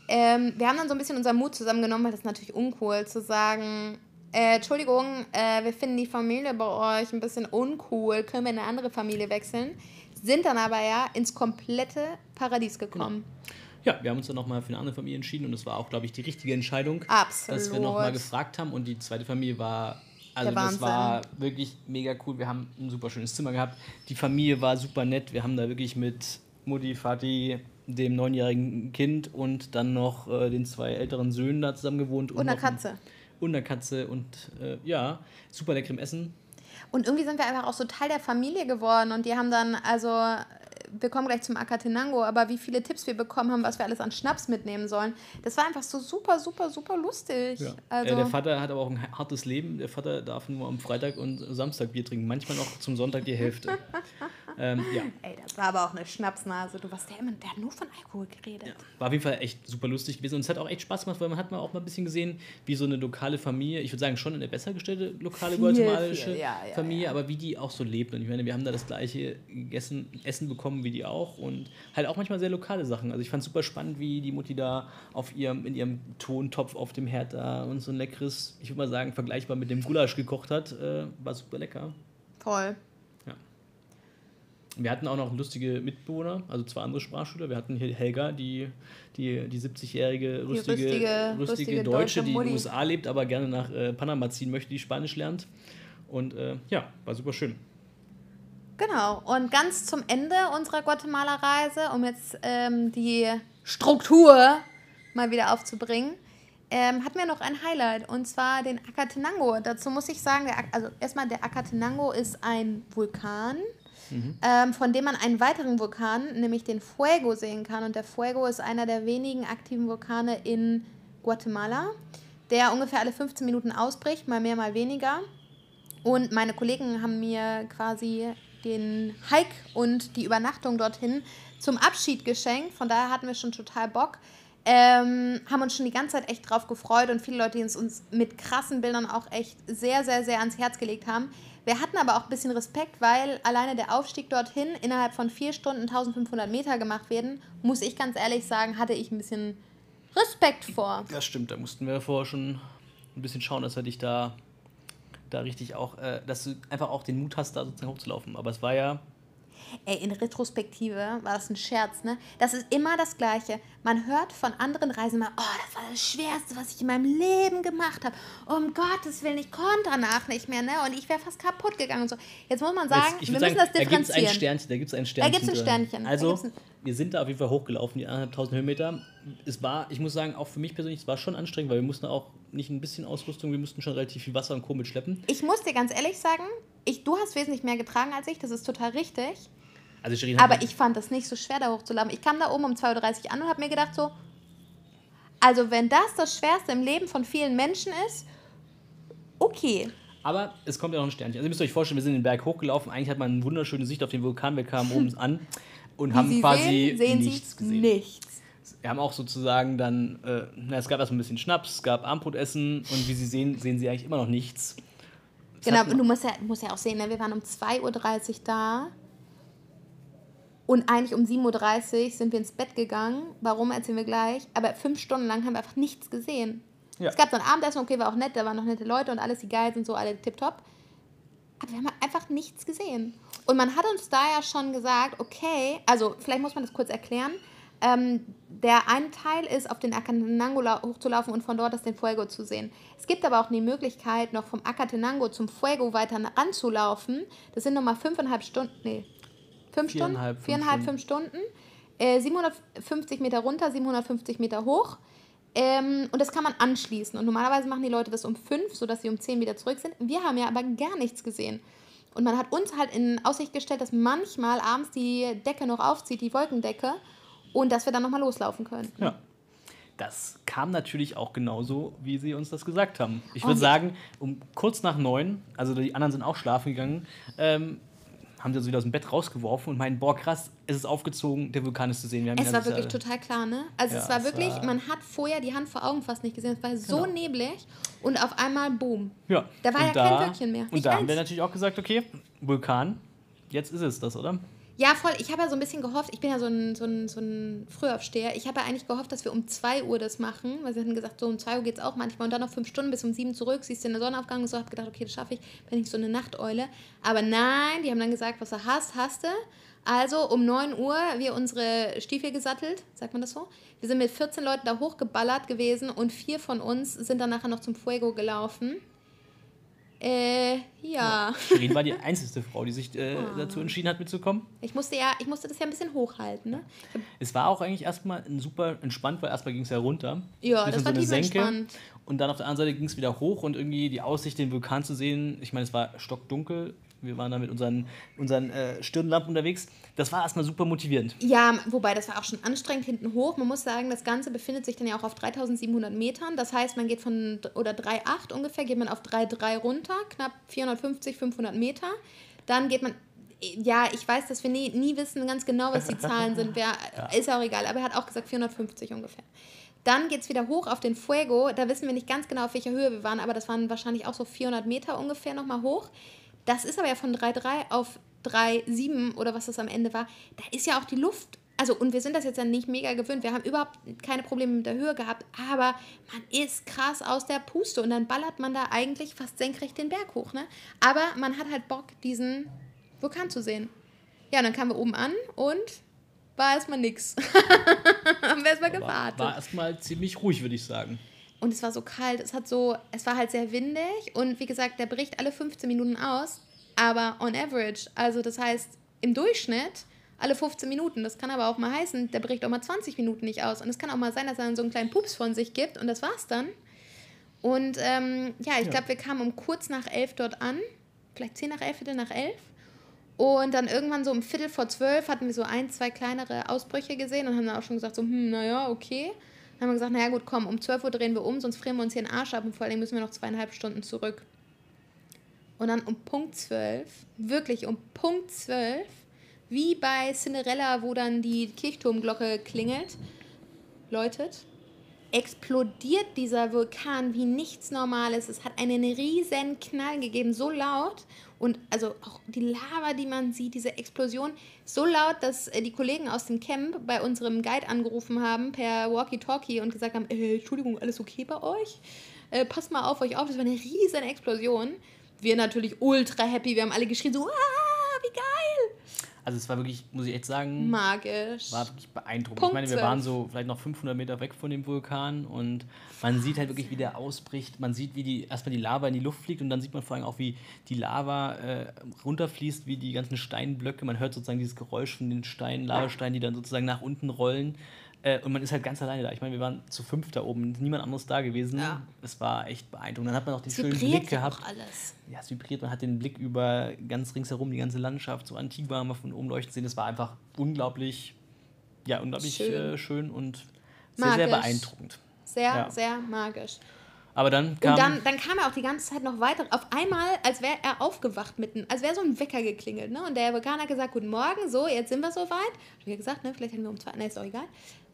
Ähm, wir haben dann so ein bisschen unseren Mut zusammengenommen, weil das ist natürlich uncool zu sagen, äh, Entschuldigung, äh, wir finden die Familie bei euch ein bisschen uncool, können wir in eine andere Familie wechseln? Sind dann aber ja ins komplette Paradies gekommen. Genau. Ja, wir haben uns dann nochmal für eine andere Familie entschieden und es war auch, glaube ich, die richtige Entscheidung, Absolut. dass wir nochmal gefragt haben und die zweite Familie war also das war wirklich mega cool. Wir haben ein super schönes Zimmer gehabt. Die Familie war super nett. Wir haben da wirklich mit Mutti, Vati, dem neunjährigen Kind und dann noch äh, den zwei älteren Söhnen da zusammen gewohnt. Und, und einer Katze. und einer Katze und äh, ja, super leckerem Essen. Und irgendwie sind wir einfach auch so Teil der Familie geworden und die haben dann, also wir kommen gleich zum Akatenango, aber wie viele Tipps wir bekommen haben, was wir alles an Schnaps mitnehmen sollen, das war einfach so super, super, super lustig. Ja. Also äh, der Vater hat aber auch ein hartes Leben. Der Vater darf nur am Freitag und Samstag Bier trinken, manchmal noch zum Sonntag die Hälfte. [LAUGHS] Ähm, ja. Ey, das war aber auch eine Schnapsnase. Du warst der immer, der hat nur von Alkohol geredet. Ja. War auf jeden Fall echt super lustig gewesen und es hat auch echt Spaß gemacht, weil man hat mal auch mal ein bisschen gesehen, wie so eine lokale Familie, ich würde sagen schon eine besser gestellte lokale viel, guatemalische viel, ja, Familie, aber wie die auch so lebt. Und ich meine, wir haben da das gleiche gegessen, Essen bekommen wie die auch und halt auch manchmal sehr lokale Sachen. Also ich fand es super spannend, wie die Mutti da auf ihrem, in ihrem Tontopf auf dem Herd da und so ein leckeres, ich würde mal sagen, vergleichbar mit dem Gulasch gekocht hat. Äh, war super lecker. Voll. Wir hatten auch noch lustige Mitbewohner, also zwei andere Sprachschüler. Wir hatten hier Helga, die, die, die 70-jährige rüstige, rüstige, rüstige, Deutsche, die in den USA lebt, aber gerne nach äh, Panama ziehen möchte, die Spanisch lernt. Und äh, ja, war super schön. Genau, und ganz zum Ende unserer Guatemala-Reise, um jetzt ähm, die Struktur mal wieder aufzubringen, ähm, hatten wir noch ein Highlight und zwar den Acatenango. Dazu muss ich sagen, der, also erstmal der Acatenango ist ein Vulkan, mhm. ähm, von dem man einen weiteren Vulkan, nämlich den Fuego, sehen kann. Und der Fuego ist einer der wenigen aktiven Vulkane in Guatemala, der ungefähr alle 15 Minuten ausbricht, mal mehr, mal weniger. Und meine Kollegen haben mir quasi den Hike und die Übernachtung dorthin zum Abschied geschenkt. Von daher hatten wir schon total Bock. Ähm, haben uns schon die ganze Zeit echt drauf gefreut und viele Leute, die uns, uns mit krassen Bildern auch echt sehr, sehr, sehr ans Herz gelegt haben. Wir hatten aber auch ein bisschen Respekt, weil alleine der Aufstieg dorthin innerhalb von vier Stunden 1500 Meter gemacht werden, muss ich ganz ehrlich sagen, hatte ich ein bisschen Respekt vor. Das stimmt, da mussten wir vorher schon ein bisschen schauen, dass wir dich da, da richtig auch, äh, dass du einfach auch den Mut hast, da sozusagen hochzulaufen. Aber es war ja Ey, in Retrospektive war das ein Scherz, ne? Das ist immer das Gleiche. Man hört von anderen Reisen mal, oh, das war das Schwerste, was ich in meinem Leben gemacht habe. Um Gottes Willen, ich konnte danach nicht mehr, ne? Und ich wäre fast kaputt gegangen und so. Jetzt muss man sagen, wir müssen sagen, das differenzieren. Da gibt es ein Sternchen. Da gibt es ein Sternchen. Also, wir sind da auf jeden Fall hochgelaufen, die 1.500 Höhenmeter. Es war, ich muss sagen, auch für mich persönlich, es war schon anstrengend, weil wir mussten auch nicht ein bisschen Ausrüstung, wir mussten schon relativ viel Wasser und Co. mitschleppen. Ich muss dir ganz ehrlich sagen, ich, du hast wesentlich mehr getragen als ich, das ist total richtig. Also Shirin Aber ich fand das nicht so schwer, da hochzulaufen. Ich kam da oben um 2.30 Uhr an und habe mir gedacht so, also wenn das das Schwerste im Leben von vielen Menschen ist, okay. Aber es kommt ja noch ein Sternchen. Also ihr müsst euch vorstellen, wir sind den Berg hochgelaufen. Eigentlich hat man eine wunderschöne Sicht auf den Vulkan. Wir kamen [LAUGHS] oben an und Wie haben Sie quasi sehen, sehen nichts Sie gesehen. Nichts. Wir haben auch sozusagen dann, äh, na, es gab erst ein bisschen Schnaps, es gab Armbrotessen und wie Sie sehen, sehen Sie eigentlich immer noch nichts. Das genau, du musst ja, musst ja auch sehen, ne? wir waren um 2.30 Uhr da und eigentlich um 7.30 Uhr sind wir ins Bett gegangen. Warum, erzählen wir gleich. Aber fünf Stunden lang haben wir einfach nichts gesehen. Ja. Es gab so ein Abendessen, okay, war auch nett, da waren noch nette Leute und alles, die geil sind, so alle tipptopp. Aber wir haben einfach nichts gesehen. Und man hat uns da ja schon gesagt, okay, also vielleicht muss man das kurz erklären. Ähm, der eine Teil ist, auf den Acatenango hochzulaufen und von dort aus den Fuego zu sehen. Es gibt aber auch die Möglichkeit, noch vom Acatenango zum Fuego weiter ranzulaufen. Das sind nochmal fünfeinhalb Stunden, nee, Fünf Stunden? Fünf Viereinhalb, fünf Stunden. Äh, 750 Meter runter, 750 Meter hoch. Ähm, und das kann man anschließen. Und normalerweise machen die Leute das um fünf, sodass sie um zehn wieder zurück sind. Wir haben ja aber gar nichts gesehen. Und man hat uns halt in Aussicht gestellt, dass manchmal abends die Decke noch aufzieht, die Wolkendecke, und dass wir dann nochmal loslaufen können. Ja. Das kam natürlich auch genauso, wie sie uns das gesagt haben. Ich würde sagen, um kurz nach neun, also die anderen sind auch schlafen gegangen, ähm, haben sie so wieder aus dem Bett rausgeworfen und meinen, boah, krass, es ist aufgezogen, der Vulkan ist zu sehen. es war wirklich total klar, ne? Also ja, es war wirklich, war man hat vorher die Hand vor Augen fast nicht gesehen. Es war so genau. neblig und auf einmal boom. Ja. Da war und ja da, kein Wölkchen mehr. Und da eins. haben wir natürlich auch gesagt, okay, Vulkan, jetzt ist es das, oder? Ja, voll. Ich habe ja so ein bisschen gehofft, ich bin ja so ein, so ein, so ein Frühaufsteher. Ich habe ja eigentlich gehofft, dass wir um 2 Uhr das machen, weil sie hatten gesagt, so um 2 Uhr geht es auch manchmal und dann noch fünf Stunden bis um 7 zurück, siehst du den Sonnenaufgang und so. habe gedacht, okay, das schaffe ich, bin ich so eine Nachteule. Aber nein, die haben dann gesagt, was du hast, hast du. Also um 9 Uhr wir unsere Stiefel gesattelt, sagt man das so? Wir sind mit 14 Leuten da hochgeballert gewesen und vier von uns sind dann nachher noch zum Fuego gelaufen. Äh, ja. ja. Shirin war die einzige Frau, die sich äh, oh. dazu entschieden hat, mitzukommen. Ich musste ja, ich musste das ja ein bisschen hochhalten, ne? Es war auch eigentlich erstmal super entspannt, weil erstmal ging es ja runter. Ja, das war so eine Senke. Entspannt. Und dann auf der anderen Seite ging es wieder hoch und irgendwie die Aussicht, den Vulkan zu sehen. Ich meine, es war stockdunkel. Wir waren da mit unseren, unseren äh, Stirnlampen unterwegs. Das war erstmal super motivierend. Ja, wobei das war auch schon anstrengend hinten hoch. Man muss sagen, das Ganze befindet sich dann ja auch auf 3700 Metern. Das heißt, man geht von, oder 3,8 ungefähr, geht man auf 3,3 runter, knapp 450, 500 Meter. Dann geht man ja, ich weiß, dass wir nie, nie wissen ganz genau, was die [LAUGHS] Zahlen sind. Wer, ja. Ist auch egal, aber er hat auch gesagt 450 ungefähr. Dann geht es wieder hoch auf den Fuego. Da wissen wir nicht ganz genau, auf welcher Höhe wir waren, aber das waren wahrscheinlich auch so 400 Meter ungefähr nochmal hoch. Das ist aber ja von 3,3 auf 3,7 oder was das am Ende war. Da ist ja auch die Luft. Also, und wir sind das jetzt ja nicht mega gewöhnt. Wir haben überhaupt keine Probleme mit der Höhe gehabt, aber man ist krass aus der Puste und dann ballert man da eigentlich fast senkrecht den Berg hoch. Ne? Aber man hat halt Bock, diesen Vulkan zu sehen. Ja, und dann kamen wir oben an und war erstmal nix. [LAUGHS] haben wir erstmal gewartet. War, war erstmal ziemlich ruhig, würde ich sagen. Und es war so kalt, es hat so, es war halt sehr windig und wie gesagt, der bricht alle 15 Minuten aus, aber on average, also das heißt im Durchschnitt alle 15 Minuten. Das kann aber auch mal heißen, der bricht auch mal 20 Minuten nicht aus. Und es kann auch mal sein, dass er dann so einen kleinen Pups von sich gibt und das war's dann. Und ähm, ja, ich ja. glaube, wir kamen um kurz nach elf dort an, vielleicht 10 nach elf, Viertel nach elf. Und dann irgendwann so um Viertel vor zwölf hatten wir so ein, zwei kleinere Ausbrüche gesehen und haben dann auch schon gesagt, so, hm, naja, okay. Dann haben wir gesagt, naja gut, komm, um 12 Uhr drehen wir um, sonst frieren wir uns hier den Arsch ab und vor allem müssen wir noch zweieinhalb Stunden zurück. Und dann um Punkt 12, wirklich um Punkt 12, wie bei Cinderella, wo dann die Kirchturmglocke klingelt, läutet, explodiert dieser Vulkan wie nichts Normales. Es hat einen riesen Knall gegeben, so laut. Und also auch die Lava, die man sieht, diese Explosion, so laut, dass äh, die Kollegen aus dem Camp bei unserem Guide angerufen haben per Walkie-Talkie und gesagt haben, äh, Entschuldigung, alles okay bei euch? Äh, passt mal auf euch auf, das war eine riesen Explosion. Wir natürlich ultra happy, wir haben alle geschrien so, ah, wie geil! Also es war wirklich, muss ich echt sagen, magisch. War wirklich beeindruckend. Punkt ich meine, wir waren so vielleicht noch 500 Meter weg von dem Vulkan und man sieht halt wirklich, wie der ausbricht. Man sieht, wie die erstmal die Lava in die Luft fliegt und dann sieht man vor allem auch, wie die Lava äh, runterfließt, wie die ganzen Steinblöcke. Man hört sozusagen dieses Geräusch von den Steinen, Lavasteinen, die dann sozusagen nach unten rollen. Äh, und man ist halt ganz alleine da. Ich meine, wir waren zu fünf da oben, niemand anderes da gewesen. Ja. Es war echt beeindruckend. Dann hat man auch den schönen Blick gehabt. Alles. Ja, es vibriert. Man hat den Blick über ganz ringsherum, die ganze Landschaft, so Antigua haben wir von oben leuchten sehen. Es war einfach unglaublich, ja, unglaublich schön, äh, schön und sehr, magisch. sehr beeindruckend. Sehr, ja. sehr magisch. Aber dann kam. Und dann, dann kam er auch die ganze Zeit noch weiter. Auf einmal, als wäre er aufgewacht mitten, als wäre so ein Wecker geklingelt. Ne? Und der Vulkan hat gesagt: Guten Morgen, so, jetzt sind wir soweit. Hab ich gesagt, ne? vielleicht hätten wir um zwei. Ne, ist doch egal.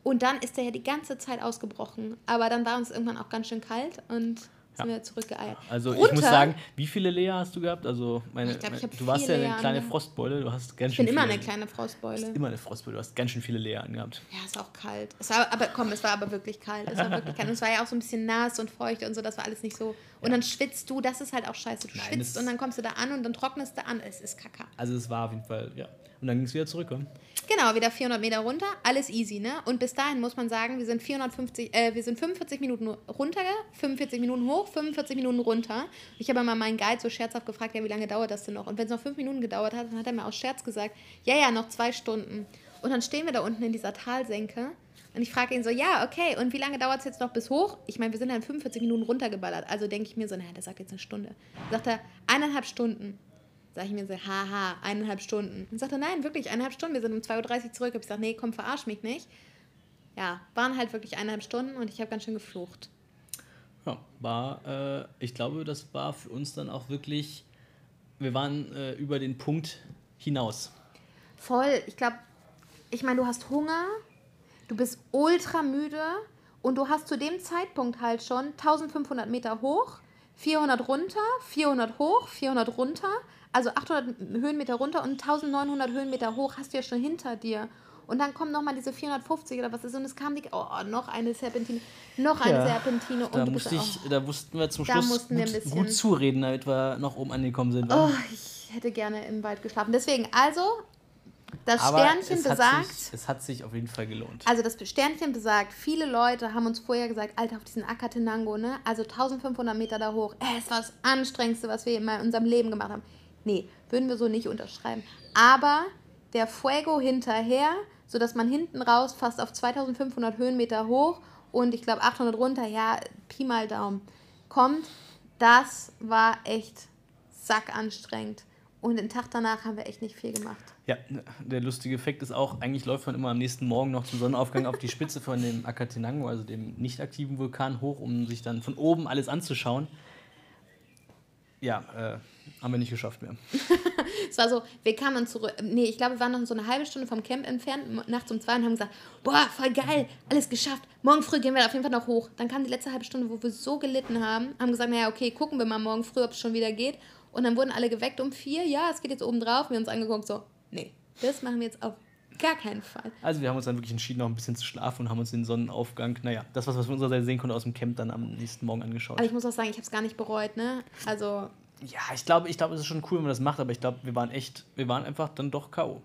Und dann ist der ja die ganze Zeit ausgebrochen. Aber dann war uns irgendwann auch ganz schön kalt und sind ja. wir zurückgeeiert. Also Runter, ich muss sagen, wie viele Lea hast du gehabt? Also meine, ich glaub, ich du warst ja eine Lea kleine Frostbeule, du hast ganz ich schön bin immer eine kleine Frostbeule. Du bist immer eine Frostbeule, du hast ganz schön viele Lea angehabt. Ja, ist auch kalt. Es war, aber komm, es war aber wirklich kalt. Es war wirklich kalt. Und es war ja auch so ein bisschen nass und feucht und so, das war alles nicht so. Und ja. dann schwitzt du, das ist halt auch scheiße. Du Nein, schwitzt und dann kommst du da an und dann trocknest du an. Es ist kacke. Also es war auf jeden Fall, ja. Und dann ging es wieder zurück, oder? Genau, wieder 400 Meter runter, alles easy, ne? Und bis dahin muss man sagen, wir sind 450, äh, wir sind 45 Minuten runter, 45 Minuten hoch, 45 Minuten runter. Ich habe mal meinen Guide so scherzhaft gefragt, ja, wie lange dauert das denn noch? Und wenn es noch fünf Minuten gedauert hat, dann hat er mir aus Scherz gesagt, ja, ja, noch zwei Stunden. Und dann stehen wir da unten in dieser Talsenke und ich frage ihn so, ja, okay, und wie lange dauert es jetzt noch bis hoch? Ich meine, wir sind dann 45 Minuten runtergeballert. Also denke ich mir so, naja, der sagt jetzt eine Stunde. Sagt er, eineinhalb Stunden. Sag ich mir so, haha, eineinhalb Stunden. Und sagt er, nein, wirklich, eineinhalb Stunden. Wir sind um 2.30 Uhr zurück. Hab ich gesagt, nee, komm, verarsch mich nicht. Ja, waren halt wirklich eineinhalb Stunden und ich habe ganz schön geflucht. Ja, war, äh, ich glaube, das war für uns dann auch wirklich, wir waren äh, über den Punkt hinaus. Voll, ich glaube, ich meine, du hast Hunger, du bist ultra müde und du hast zu dem Zeitpunkt halt schon 1500 Meter hoch, 400 runter, 400 hoch, 400 runter also 800 Höhenmeter runter und 1900 Höhenmeter hoch hast du ja schon hinter dir. Und dann kommen nochmal diese 450 oder was ist. Und es kam die, oh, noch eine Serpentine, noch eine ja, Serpentine. Und da, musste ich, da mussten wir zum Schluss gut, gut, zureden, damit wir noch oben angekommen sind. Oh, ich hätte gerne im Wald geschlafen. Deswegen, also, das Aber Sternchen es besagt. Sich, es hat sich auf jeden Fall gelohnt. Also, das Sternchen besagt, viele Leute haben uns vorher gesagt, Alter, auf diesen Akatenango, ne? Also 1500 Meter da hoch. Es war das Anstrengendste, was wir in unserem Leben gemacht haben. Nee, würden wir so nicht unterschreiben. Aber der Fuego hinterher, sodass man hinten raus fast auf 2500 Höhenmeter hoch und ich glaube 800 runter, ja, Pi mal Daumen, kommt, das war echt sackanstrengend. Und den Tag danach haben wir echt nicht viel gemacht. Ja, der lustige Effekt ist auch, eigentlich läuft man immer am nächsten Morgen noch zum Sonnenaufgang auf die Spitze von dem Akatenango, also dem nicht aktiven Vulkan, hoch, um sich dann von oben alles anzuschauen ja, äh, haben wir nicht geschafft mehr. [LAUGHS] es war so, wir kamen zurück. Nee, ich glaube, wir waren noch so eine halbe Stunde vom Camp entfernt, nachts um zwei und haben gesagt, boah, voll geil, alles geschafft. Morgen früh gehen wir auf jeden Fall noch hoch. Dann kam die letzte halbe Stunde, wo wir so gelitten haben, haben gesagt, naja, okay, gucken wir mal morgen früh, ob es schon wieder geht. Und dann wurden alle geweckt um vier. Ja, es geht jetzt oben drauf. Wir haben uns angeguckt, so, nee, das machen wir jetzt auf gar keinen Fall. Also wir haben uns dann wirklich entschieden, noch ein bisschen zu schlafen und haben uns den Sonnenaufgang, naja, das, was wir von unserer Seite sehen konnten, aus dem Camp dann am nächsten Morgen angeschaut. Aber ich muss auch sagen, ich habe es gar nicht bereut, ne? Also ja, ich glaube, ich glaube, es ist schon cool, wenn man das macht, aber ich glaube, wir waren echt, wir waren einfach dann doch K.O.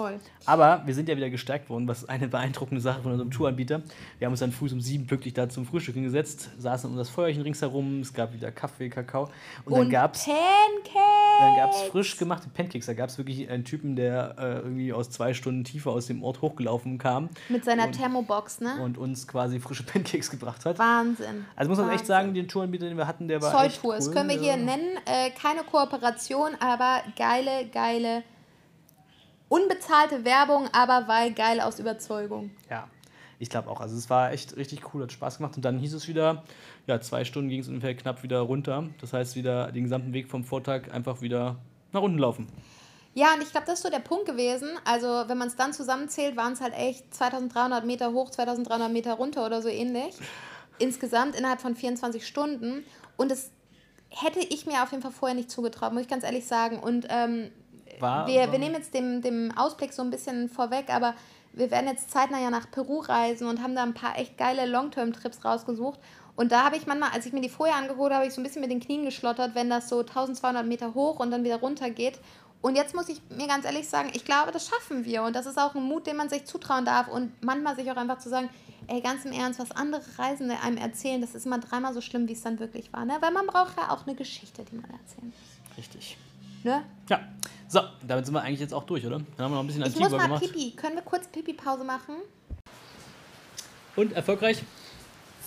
Voll. Aber wir sind ja wieder gestärkt worden, was eine beeindruckende Sache von unserem Touranbieter. Wir haben uns dann früh um sieben pünktlich da zum Frühstück hingesetzt, saßen um das Feuerchen ringsherum, es gab wieder Kaffee, Kakao. Und, und dann gab es dann gab es frisch gemachte Pancakes. Da gab es wirklich einen Typen, der äh, irgendwie aus zwei Stunden tiefer aus dem Ort hochgelaufen kam. Mit seiner und, Thermobox, ne? Und uns quasi frische [LAUGHS] Pancakes gebracht hat. Wahnsinn. Also muss man Wahnsinn. echt sagen, den Touranbieter, den wir hatten, der war. Zolltour, cool. das können wir hier nennen. Äh, keine Kooperation, aber geile, geile unbezahlte Werbung, aber weil geil aus Überzeugung. Ja, ich glaube auch. Also es war echt richtig cool, hat Spaß gemacht. Und dann hieß es wieder, ja, zwei Stunden ging es ungefähr knapp wieder runter. Das heißt, wieder den gesamten Weg vom Vortag einfach wieder nach unten laufen. Ja, und ich glaube, das ist so der Punkt gewesen. Also, wenn man es dann zusammenzählt, waren es halt echt 2300 Meter hoch, 2300 Meter runter oder so ähnlich. Insgesamt innerhalb von 24 Stunden. Und das hätte ich mir auf jeden Fall vorher nicht zugetraut, muss ich ganz ehrlich sagen. Und ähm, war. Wir, wir nehmen jetzt dem, dem Ausblick so ein bisschen vorweg, aber wir werden jetzt zeitnah ja nach Peru reisen und haben da ein paar echt geile Long-Term-Trips rausgesucht. Und da habe ich manchmal, als ich mir die vorher angeholt habe, habe ich so ein bisschen mit den Knien geschlottert, wenn das so 1200 Meter hoch und dann wieder runter geht. Und jetzt muss ich mir ganz ehrlich sagen, ich glaube, das schaffen wir. Und das ist auch ein Mut, den man sich zutrauen darf. Und manchmal sich auch einfach zu sagen, ey, ganz im Ernst, was andere Reisende einem erzählen, das ist immer dreimal so schlimm, wie es dann wirklich war. Ne? Weil man braucht ja auch eine Geschichte, die man erzählen muss. Richtig. Ne? Ja. So, damit sind wir eigentlich jetzt auch durch, oder? Dann haben wir noch ein bisschen. Ich muss mal gemacht. Pipi. Können wir kurz Pipi-Pause machen? Und erfolgreich?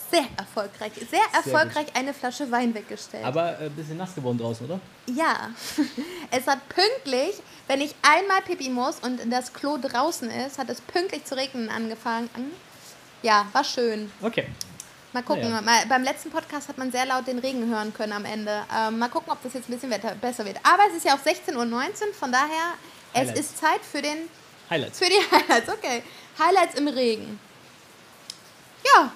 Sehr erfolgreich. Sehr, Sehr erfolgreich gut. eine Flasche Wein weggestellt. Aber ein äh, bisschen nass geworden draußen, oder? Ja. [LAUGHS] Es hat pünktlich, wenn ich einmal Pipi muss und das Klo draußen ist, hat es pünktlich zu regnen angefangen. Ja, war schön. Okay. Mal gucken. Ja. Mal, beim letzten Podcast hat man sehr laut den Regen hören können am Ende. Ähm, mal gucken, ob das jetzt ein bisschen besser wird. Aber es ist ja auch 16.19 Uhr, von daher, Highlights. es ist Zeit für den... Highlights. Für die [LAUGHS] Highlights, okay. Highlights im Regen. Ja,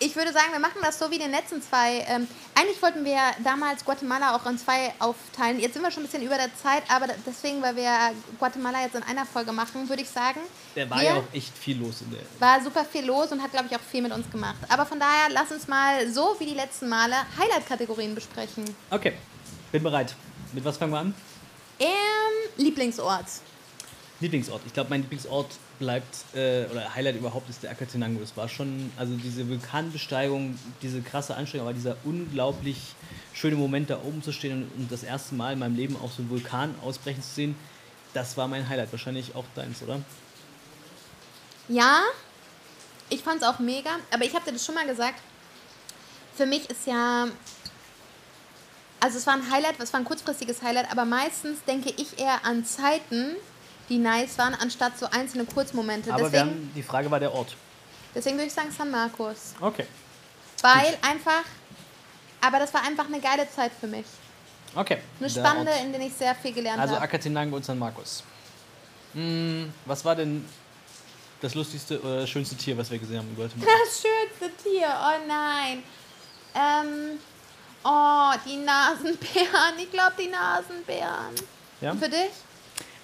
ich würde sagen, wir machen das so wie den letzten zwei. Ähm, eigentlich wollten wir damals Guatemala auch in zwei aufteilen. Jetzt sind wir schon ein bisschen über der Zeit, aber deswegen, weil wir Guatemala jetzt in einer Folge machen, würde ich sagen. Der war ja auch echt viel los in der. War super viel los und hat, glaube ich, auch viel mit uns gemacht. Aber von daher, lass uns mal so wie die letzten Male Highlight-Kategorien besprechen. Okay, bin bereit. Mit was fangen wir an? Ähm, Lieblingsort. Lieblingsort. Ich glaube, mein Lieblingsort bleibt, äh, oder Highlight überhaupt ist der Acatenango. Es war schon, also diese Vulkanbesteigung, diese krasse Anstrengung, aber dieser unglaublich schöne Moment, da oben zu stehen und, und das erste Mal in meinem Leben auch so einen Vulkan ausbrechen zu sehen, das war mein Highlight. Wahrscheinlich auch deins, oder? Ja, ich fand es auch mega, aber ich habe dir das schon mal gesagt. Für mich ist ja also es war ein Highlight, es war ein kurzfristiges Highlight, aber meistens denke ich eher an Zeiten, die nice waren, anstatt so einzelne Kurzmomente. Aber deswegen, haben, die Frage war der Ort. Deswegen würde ich sagen San Marcos. Okay. Weil Gut. einfach, aber das war einfach eine geile Zeit für mich. Okay. Eine spannende, in der ich sehr viel gelernt habe. Also Acatenango und San Marcos. Hm, was war denn das lustigste oder schönste Tier, was wir gesehen haben in Guatemala? [LAUGHS] Das schönste Tier, oh nein. Ähm, oh, die Nasenbären. Ich glaube, die Nasenbären. Ja? Und für dich?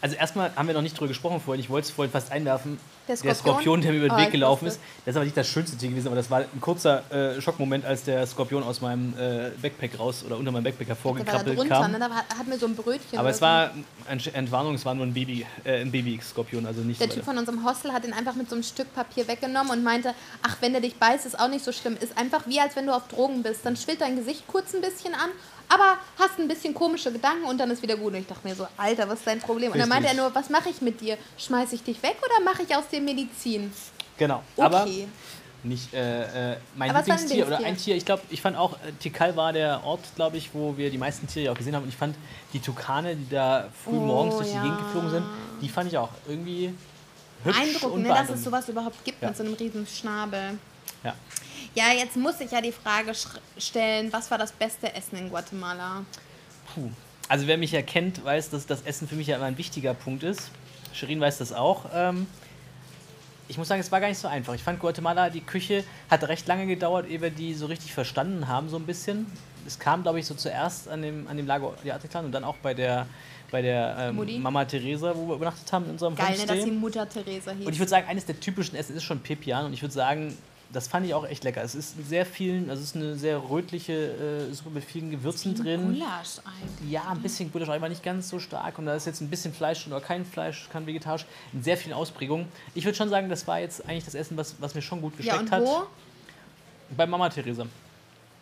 Also erstmal haben wir noch nicht drüber gesprochen vorhin. Ich wollte es vorhin fast einwerfen. Der Skorpion, der, Skorpion, der mir über den oh, Weg gelaufen ist. Das ist aber nicht das schönste Tier gewesen, aber das war ein kurzer äh, Schockmoment, als der Skorpion aus meinem äh, Backpack raus oder unter meinem Backpack hervorgekrabbelt da kam. Ne? Da hat mir so ein Brötchen. Aber es war eine Entwarnung, es war nur ein Baby, äh, ein Baby-Skorpion, also nicht. Der Typ von unserem Hostel hat ihn einfach mit so einem Stück Papier weggenommen und meinte, ach, wenn der dich beißt, ist auch nicht so schlimm. Ist einfach wie als wenn du auf Drogen bist. Dann schwillt dein Gesicht kurz ein bisschen an aber hast ein bisschen komische Gedanken und dann ist wieder gut. Und ich dachte mir so, Alter, was ist dein Problem? Und dann meinte er nur, was mache ich mit dir? Schmeiße ich dich weg oder mache ich aus dir Medizin? Genau. Okay. Aber nicht äh, äh, mein Aber Lieblingstier oder ein Tier. Ich glaube, ich fand auch, äh, Tikal war der Ort, glaube ich, wo wir die meisten Tiere auch gesehen haben. Und ich fand die Tukane, die da früh morgens oh, durch ja. die Gegend geflogen sind, die fand ich auch irgendwie hübsch Eindruckend, ne, dass es sowas überhaupt gibt ja. mit so einem riesen Schnabel. Ja. Ja, jetzt muss ich ja die Frage stellen, was war das beste Essen in Guatemala? Puh. Also wer mich ja kennt, weiß, dass das Essen für mich ja immer ein wichtiger Punkt ist. Shirin weiß das auch. Ähm, ich muss sagen, es war gar nicht so einfach. Ich fand Guatemala, die Küche hat recht lange gedauert, ehe wir die so richtig verstanden haben, so ein bisschen. Es kam, glaube ich, so zuerst an dem, an dem Lago Atitlan und dann auch bei der, bei der ähm, Mama Teresa, wo wir übernachtet haben in unserem Geil, Homestay. ne, dass sie Mutter Teresa hieß. Und ich würde sagen, eines der typischen Essen ist schon Pipian und ich würde sagen, das fand ich auch echt lecker. Es ist sehr vielen, also es ist eine sehr rötliche äh, Suppe mit vielen Gewürzen drin. Gulasch eigentlich. Ja, ein bisschen Gulasch, aber nicht ganz so stark. Und da ist jetzt ein bisschen Fleisch oder kein Fleisch, kein vegetarisch, in sehr vielen Ausprägungen. Ich würde schon sagen, das war jetzt eigentlich das Essen, was, was mir schon gut geschmeckt ja, und wo? hat. Bei Mama Theresa.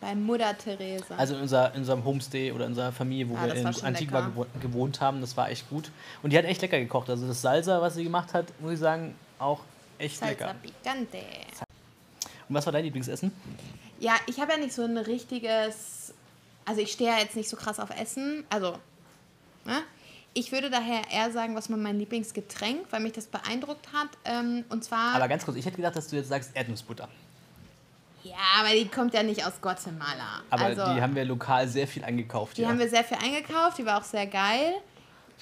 Bei Mutter Theresa. Also in, unser, in unserem Homestay oder in unserer Familie, wo ah, wir in Antigua lecker. gewohnt haben, das war echt gut. Und die hat echt lecker gekocht. Also das Salsa, was sie gemacht hat, muss ich sagen, auch echt Salsa lecker. Picante. Und was war dein Lieblingsessen? Ja, ich habe ja nicht so ein richtiges. Also, ich stehe ja jetzt nicht so krass auf Essen. Also, ne? Ich würde daher eher sagen, was war mein Lieblingsgetränk, weil mich das beeindruckt hat. Ähm, und zwar. Aber ganz kurz, ich hätte gedacht, dass du jetzt sagst Erdnussbutter. Ja, aber die kommt ja nicht aus Guatemala. Aber also, die haben wir lokal sehr viel eingekauft. Die ja. haben wir sehr viel eingekauft, die war auch sehr geil.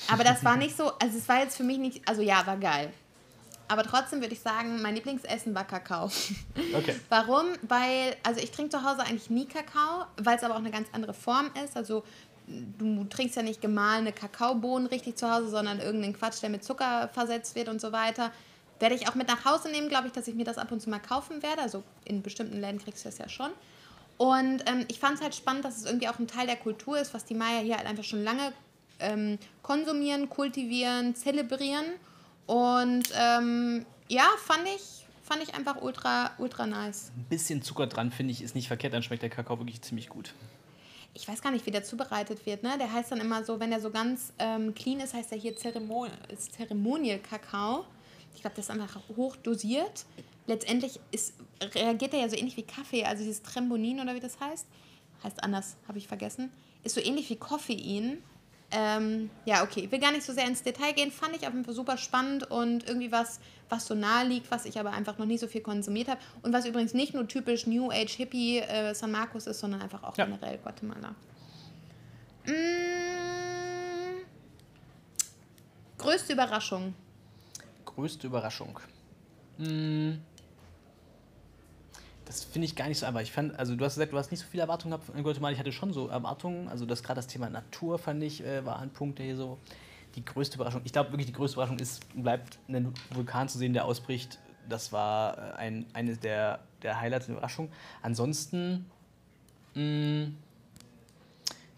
Aber das war nicht so, also es war jetzt für mich nicht, also ja, war geil. Aber trotzdem würde ich sagen, mein Lieblingsessen war Kakao. Okay. [LAUGHS] Warum? Weil, also ich trinke zu Hause eigentlich nie Kakao, weil es aber auch eine ganz andere Form ist. Also du trinkst ja nicht gemahlene Kakaobohnen richtig zu Hause, sondern irgendeinen Quatsch, der mit Zucker versetzt wird und so weiter. Werde ich auch mit nach Hause nehmen, glaube ich, dass ich mir das ab und zu mal kaufen werde. Also in bestimmten Läden kriegst du das ja schon. Und ähm, ich fand es halt spannend, dass es irgendwie auch ein Teil der Kultur ist, was die Maya hier halt einfach schon lange ähm, konsumieren, kultivieren, zelebrieren. Und ähm, ja, fand ich, fand ich einfach ultra, ultra nice. Ein bisschen Zucker dran, finde ich, ist nicht verkehrt. Dann schmeckt der Kakao wirklich ziemlich gut. Ich weiß gar nicht, wie der zubereitet wird. Ne? Der heißt dann immer so, wenn der so ganz ähm, clean ist, heißt der hier Zeremon Zeremonial-Kakao. Ich glaube, das ist einfach hoch dosiert. Letztendlich ist, reagiert er ja so ähnlich wie Kaffee, also dieses Trembonin oder wie das heißt. Heißt anders, habe ich vergessen. Ist so ähnlich wie Koffein. Ähm, ja, okay, ich will gar nicht so sehr ins Detail gehen, fand ich auf jeden Fall super spannend und irgendwie was, was so nahe liegt, was ich aber einfach noch nie so viel konsumiert habe und was übrigens nicht nur typisch New Age Hippie äh, San Marcos ist, sondern einfach auch ja. generell Guatemala. Mmh. Größte Überraschung. Größte Überraschung. Mmh das finde ich gar nicht so einfach. Ich fand, also du hast gesagt, du hast nicht so viele Erwartungen gehabt von Guatemala. Ich hatte schon so Erwartungen. Also das gerade das Thema Natur fand ich äh, war ein Punkt, der hier so die größte Überraschung. Ich glaube wirklich, die größte Überraschung ist, bleibt einen Vulkan zu sehen, der ausbricht. Das war äh, ein, eine der, der Highlights der Überraschung. Ansonsten, mh, mm,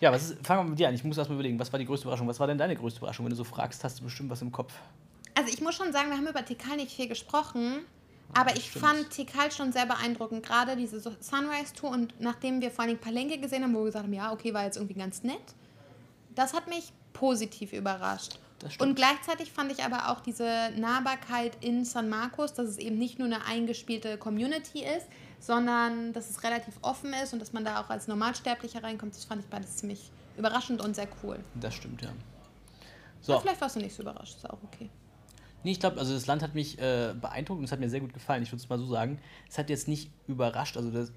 ja, was ist, fangen wir mit dir an. Ich muss erst mal überlegen, was war die größte Überraschung? Was war denn deine größte Überraschung? Wenn du so fragst, hast du bestimmt was im Kopf. Also ich muss schon sagen, wir haben über Tikal nicht viel gesprochen. Aber ich stimmt. fand Tikal schon sehr beeindruckend, gerade diese Sunrise-Tour und nachdem wir vor allem Palenque gesehen haben, wo wir gesagt haben, ja, okay, war jetzt irgendwie ganz nett, das hat mich positiv überrascht. Und gleichzeitig fand ich aber auch diese Nahbarkeit in San Marcos, dass es eben nicht nur eine eingespielte Community ist, sondern dass es relativ offen ist und dass man da auch als Normalsterblicher reinkommt. Das fand ich beides ziemlich überraschend und sehr cool. Das stimmt, ja. So. vielleicht warst du nicht so überrascht, ist auch okay. Nee, ich glaube, also das Land hat mich äh, beeindruckt und es hat mir sehr gut gefallen. Ich würde es mal so sagen. Es hat jetzt nicht überrascht, also das,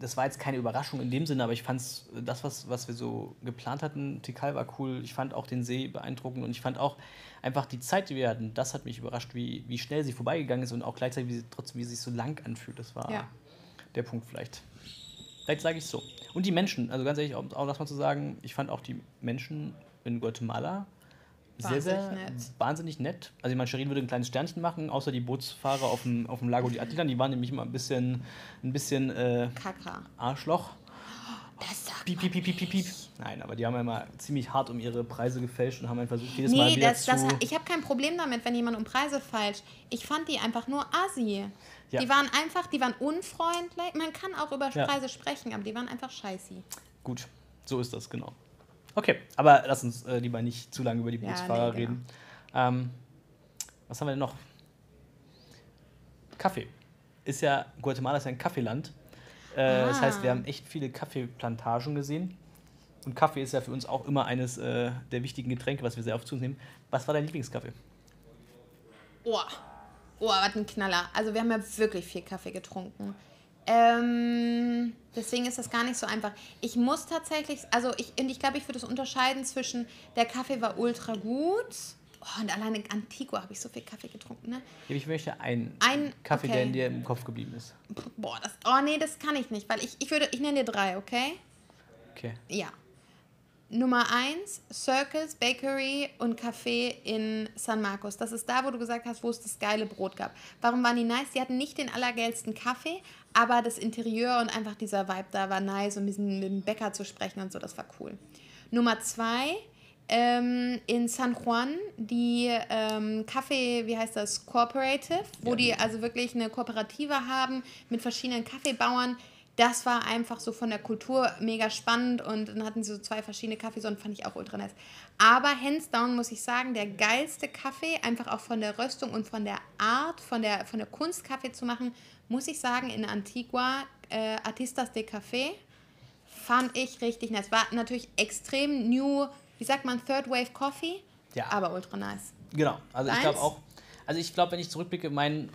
das war jetzt keine Überraschung in dem Sinne, aber ich fand das, was, was wir so geplant hatten, Tikal war cool. Ich fand auch den See beeindruckend und ich fand auch einfach die Zeit, die wir hatten, das hat mich überrascht, wie, wie schnell sie vorbeigegangen ist und auch gleichzeitig, wie sie, trotzdem, wie sie sich so lang anfühlt. Das war ja. der Punkt vielleicht. Vielleicht sage ich es so. Und die Menschen, also ganz ehrlich, auch, auch das mal zu sagen, ich fand auch die Menschen in Guatemala sehr, sehr nett. wahnsinnig nett. Also ich meine, Sherin würde ein kleines Sternchen machen, außer die Bootsfahrer auf dem, auf dem Lago di Attilan, die waren nämlich immer ein bisschen, ein bisschen äh, Kaka. Arschloch. Das sagt piep, piep, piep, piep, piep, piep. Nein, aber die haben ja immer ziemlich hart um ihre Preise gefälscht und haben einfach versucht, jedes nee, Mal wieder das, zu... Nee, ich habe kein Problem damit, wenn jemand um Preise fälscht. Ich fand die einfach nur assi. Ja. Die waren einfach, die waren unfreundlich. Man kann auch über ja. Preise sprechen, aber die waren einfach scheißi. Gut, so ist das, genau. Okay, aber lass uns äh, lieber nicht zu lange über die Bootsfahrer ja, nee, genau. reden. Ähm, was haben wir denn noch? Kaffee. Ist ja, Guatemala ist ja ein Kaffeeland. Äh, ah. Das heißt, wir haben echt viele Kaffeeplantagen gesehen. Und Kaffee ist ja für uns auch immer eines äh, der wichtigen Getränke, was wir sehr oft zu uns nehmen. Was war dein Lieblingskaffee? Oh, oh was ein Knaller. Also wir haben ja wirklich viel Kaffee getrunken. Ähm, deswegen ist das gar nicht so einfach. Ich muss tatsächlich, also ich, ich glaube, ich würde es unterscheiden zwischen, der Kaffee war ultra gut. Oh, und alleine in Antigua habe ich so viel Kaffee getrunken, ne? Ich möchte einen Ein- Kaffee, okay. der in dir im Kopf geblieben ist. Boah, das, oh nee, das kann ich nicht, weil ich, ich würde, ich nenne dir drei, okay? Okay. Ja. Nummer eins, Circles Bakery und Café in San Marcos. Das ist da, wo du gesagt hast, wo es das geile Brot gab. Warum waren die nice? Die hatten nicht den allergeilsten Kaffee, aber das Interieur und einfach dieser Vibe da war nice und mit diesem- mit dem Bäcker zu sprechen und so, das war cool. Nummer zwei, ähm, in San Juan, die ähm, Kaffee, wie heißt das, Cooperative, wo die also wirklich eine Kooperative haben mit verschiedenen Kaffeebauern. Das war einfach so von der Kultur mega spannend und dann hatten sie so zwei verschiedene Kaffeesorten, fand ich auch ultra nice. Aber hands down muss ich sagen, der geilste Kaffee, einfach auch von der Röstung und von der Art, von der, von der Kunst Kaffee zu machen, muss ich sagen, in Antigua, äh, Artistas de Café, fand ich richtig nice. War natürlich extrem new, wie sagt man, Third Wave Coffee, Ja. aber ultra nice. Genau, also ich Deins? glaube auch, also ich glaube, wenn ich zurückblicke, mein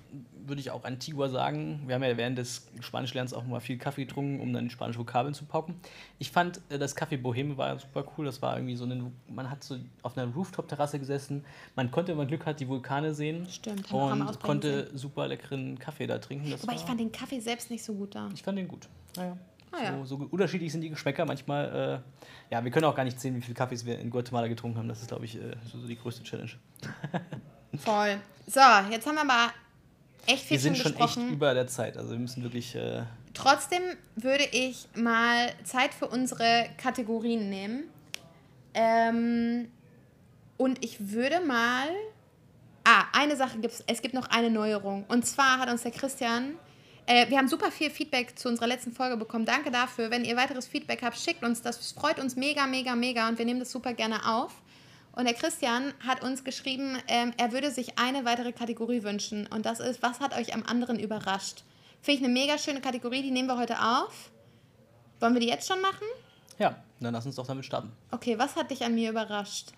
würde ich auch Antigua sagen. Wir haben ja während des Spanischlernens auch mal viel Kaffee getrunken, um dann die spanischen Vokabeln zu pauken. Ich fand, äh, das Café Boheme war super cool. Das war irgendwie so eine, man hat so auf einer Rooftop-Terrasse gesessen. Man konnte, wenn man Glück hat, die Vulkane sehen. Stimmt, Und konnte super leckeren Kaffee da trinken. Das Aber ich fand den Kaffee selbst nicht so gut da. ich fand den gut. Naja. Ah, ja. so, so unterschiedlich sind die Geschmäcker. Manchmal, äh, ja, wir können auch gar nicht sehen, wie viele Kaffees wir in Guatemala getrunken haben. Das ist, glaube ich, äh, so, so die größte Challenge. [LAUGHS] Voll. So, jetzt haben wir aber echt viel Wir sind schon schon echt über der Zeit. Also wir müssen wirklich. Äh, Trotzdem würde ich mal Zeit für unsere Kategorien nehmen. Ähm, und ich würde mal. Ah, eine Sache gibt es. Es gibt noch eine Neuerung. Und zwar hat uns der Christian. Äh, wir haben super viel Feedback zu unserer letzten Folge bekommen. Danke dafür. Wenn ihr weiteres Feedback habt, schickt uns das. Es freut uns mega, mega, mega. Und wir nehmen das super gerne auf. Und der Christian hat uns geschrieben, ähm, er würde sich eine weitere Kategorie wünschen. Und das ist, was hat euch am anderen überrascht? Finde ich eine mega schöne Kategorie, die nehmen wir heute auf. Wollen wir die jetzt schon machen? ja, dann lass uns doch damit starten. Okay, was hat dich an mir überrascht?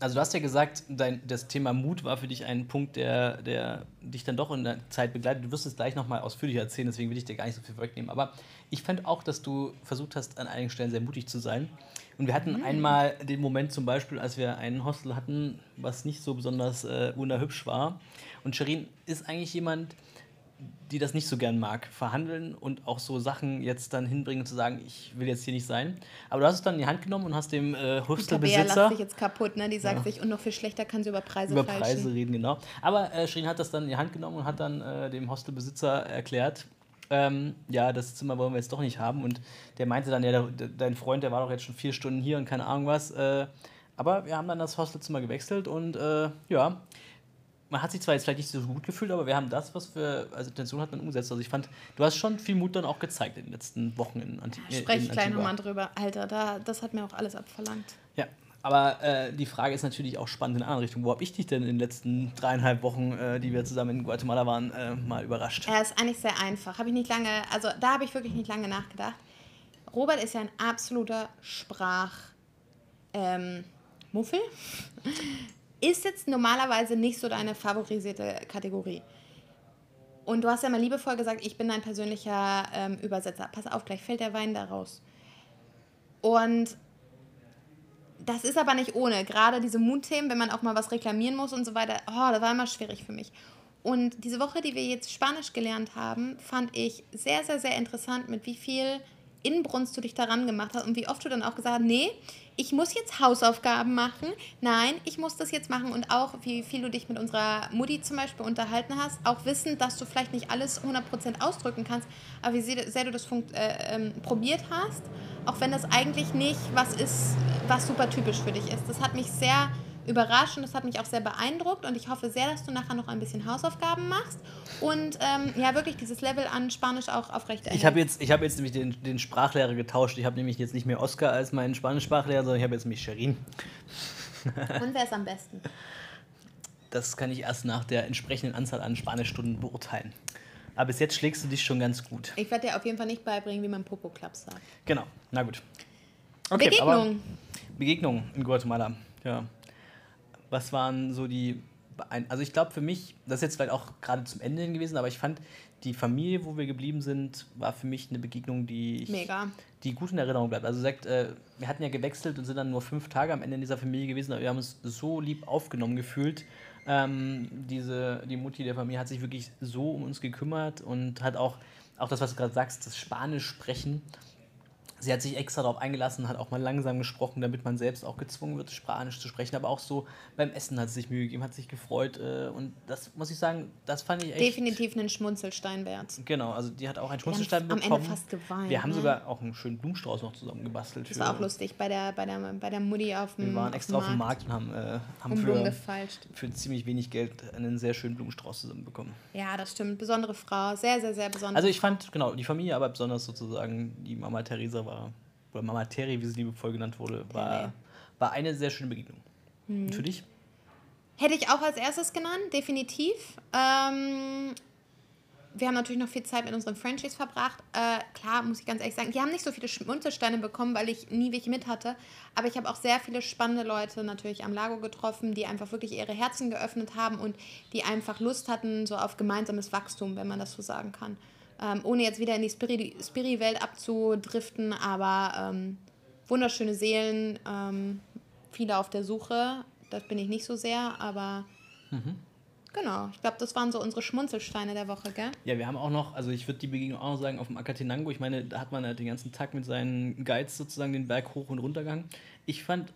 Also du hast ja gesagt, dein, das Thema Mut war für dich ein Punkt, der, der dich dann doch in der Zeit begleitet. Du wirst es gleich nochmal ausführlich erzählen, deswegen will ich dir gar nicht so viel wegnehmen. Aber ich fand auch, dass du versucht hast, an einigen Stellen sehr mutig zu sein. Und wir hatten einmal den Moment zum Beispiel, als wir ein Hostel hatten, was nicht so besonders äh, wunderhübsch war. Und Sherin ist eigentlich jemand, die das nicht so gern mag, verhandeln und auch so Sachen jetzt dann hinbringen zu sagen, ich will jetzt hier nicht sein. Aber du hast es dann in die Hand genommen und hast dem äh, Hostelbesitzer lacht sich jetzt kaputt, ne? Die sagt sich, und noch viel schlechter kann sie über Preise über. Preise reden, genau. Aber äh, Shirin hat das dann in die Hand genommen und hat dann äh, dem Hostelbesitzer erklärt, ähm, ja, das Zimmer wollen wir jetzt doch nicht haben. Und der meinte dann, ja, der, der, dein Freund, der war doch jetzt schon vier Stunden hier und keine Ahnung was. Äh, aber wir haben dann das Hostelzimmer gewechselt und äh, ja, man hat sich zwar jetzt vielleicht nicht so gut gefühlt, aber wir haben das, was wir als Intention hatten, umgesetzt. Also ich fand, du hast schon viel Mut dann auch gezeigt in den letzten Wochen in, Anti äh, Spreche ich gleich Antigua. nochmal drüber. Alter, da, das hat mir auch alles abverlangt. Ja, aber äh, die Frage ist natürlich auch spannend in eine andere Richtung. Wo habe ich dich denn in den letzten dreieinhalb Wochen, äh, die wir zusammen in Guatemala waren, äh, mal überrascht? Er ist eigentlich sehr einfach. Habe ich nicht lange, also da habe ich wirklich nicht lange nachgedacht. Robert ist ja ein absoluter Sprach. Ähm? Ist jetzt normalerweise nicht so deine favorisierte Kategorie. Und du hast ja mal liebevoll gesagt, ich bin dein persönlicher ähm, Übersetzer. Pass auf, gleich fällt der Wein da raus. Und das ist aber nicht ohne. Gerade diese Mutthemen, wenn man auch mal was reklamieren muss und so weiter, oh, das war immer schwierig für mich. Und diese Woche, die wir jetzt Spanisch gelernt haben, fand ich sehr, sehr, sehr interessant, mit wie viel Inbrunst du dich daran gemacht hast und wie oft du dann auch gesagt hast, nee, ich muss jetzt Hausaufgaben machen. Nein, ich muss das jetzt machen. Und auch, wie viel du dich mit unserer Mutti zum Beispiel unterhalten hast. Auch wissend, dass du vielleicht nicht alles 100% ausdrücken kannst, aber wie sehr, du das äh, ähm, probiert hast. Auch wenn das eigentlich nicht was ist, was super typisch für dich ist. Das hat mich sehr überrascht und das hat mich auch sehr beeindruckt und ich hoffe sehr, dass du nachher noch ein bisschen Hausaufgaben machst und ähm, ja wirklich dieses Level an Spanisch auch aufrechterhältst. Ich habe jetzt, ich hab jetzt nämlich den, den Sprachlehrer getauscht. Ich habe nämlich jetzt nicht mehr Oscar als meinen Spanischsprachlehrer, sondern ich habe jetzt mich Sherin. [LAUGHS] Und wer ist am besten? Das kann ich erst nach der entsprechenden Anzahl an Spanischstunden beurteilen. Aber bis jetzt schlägst du dich schon ganz gut. Ich werde dir auf jeden Fall nicht beibringen, wie man Popo-Klaps sagt. Genau, na gut. Begegnung. Begegnung in Guatemala, ja. Was waren so die also ich glaube für mich, das ist jetzt vielleicht auch gerade zum Ende hin gewesen, aber ich fand, die Familie, wo wir geblieben sind, war für mich eine Begegnung, die, ich, Mega. die gut in Erinnerung bleibt. Also sagt, äh, wir hatten ja gewechselt und sind dann nur fünf Tage am Ende in dieser Familie gewesen, aber wir haben uns so lieb aufgenommen gefühlt. Ähm, diese, die Mutti der Familie hat sich wirklich so um uns gekümmert und hat auch, auch das, was du gerade sagst, das Spanisch sprechen sie hat sich extra darauf eingelassen, hat auch mal langsam gesprochen, damit man selbst auch gezwungen wird, Spanisch zu sprechen. Aber auch so beim Essen hat sie sich Mühe gegeben, hat sich gefreut. Äh, und das muss ich sagen, das fand ich echt. Definitiv einen Schmunzelstein wert. Genau, also die hat auch einen Schmunzelstein bekommen. Am Ende fast geweint. Wir haben ne? sogar auch einen schönen Blumenstrauß noch zusammen gebastelt. Das war auch lustig bei der, bei der, bei der Mutti auf dem Wir waren extra auf dem Markt, und haben, äh, haben für, für ziemlich wenig Geld einen sehr schönen Blumenstrauß zusammenbekommen. Ja, das stimmt. Besondere Frau. Sehr, sehr, sehr besonders. Also ich fand, genau, die Familie, aber besonders sozusagen die Mama Theresa war war, oder Mama Terry, wie sie liebevoll genannt wurde, war, war eine sehr schöne Begegnung. Mhm. Für dich? Hätte ich auch als erstes genannt, definitiv. Ähm, wir haben natürlich noch viel Zeit mit unseren Frenchies verbracht. Äh, klar, muss ich ganz ehrlich sagen, die haben nicht so viele Schmunzelsteine bekommen, weil ich nie welche mit hatte. Aber ich habe auch sehr viele spannende Leute natürlich am Lago getroffen, die einfach wirklich ihre Herzen geöffnet haben und die einfach Lust hatten, so auf gemeinsames Wachstum, wenn man das so sagen kann. Ähm, ohne jetzt wieder in die Spiri-Welt Spiri abzudriften, aber ähm, wunderschöne Seelen, ähm, viele auf der Suche. Das bin ich nicht so sehr, aber mhm. genau, ich glaube, das waren so unsere Schmunzelsteine der Woche, gell? Ja, wir haben auch noch, also ich würde die Begegnung auch noch sagen, auf dem Akatenango, ich meine, da hat man halt den ganzen Tag mit seinen Guides sozusagen den Berg hoch und runter gegangen. Ich fand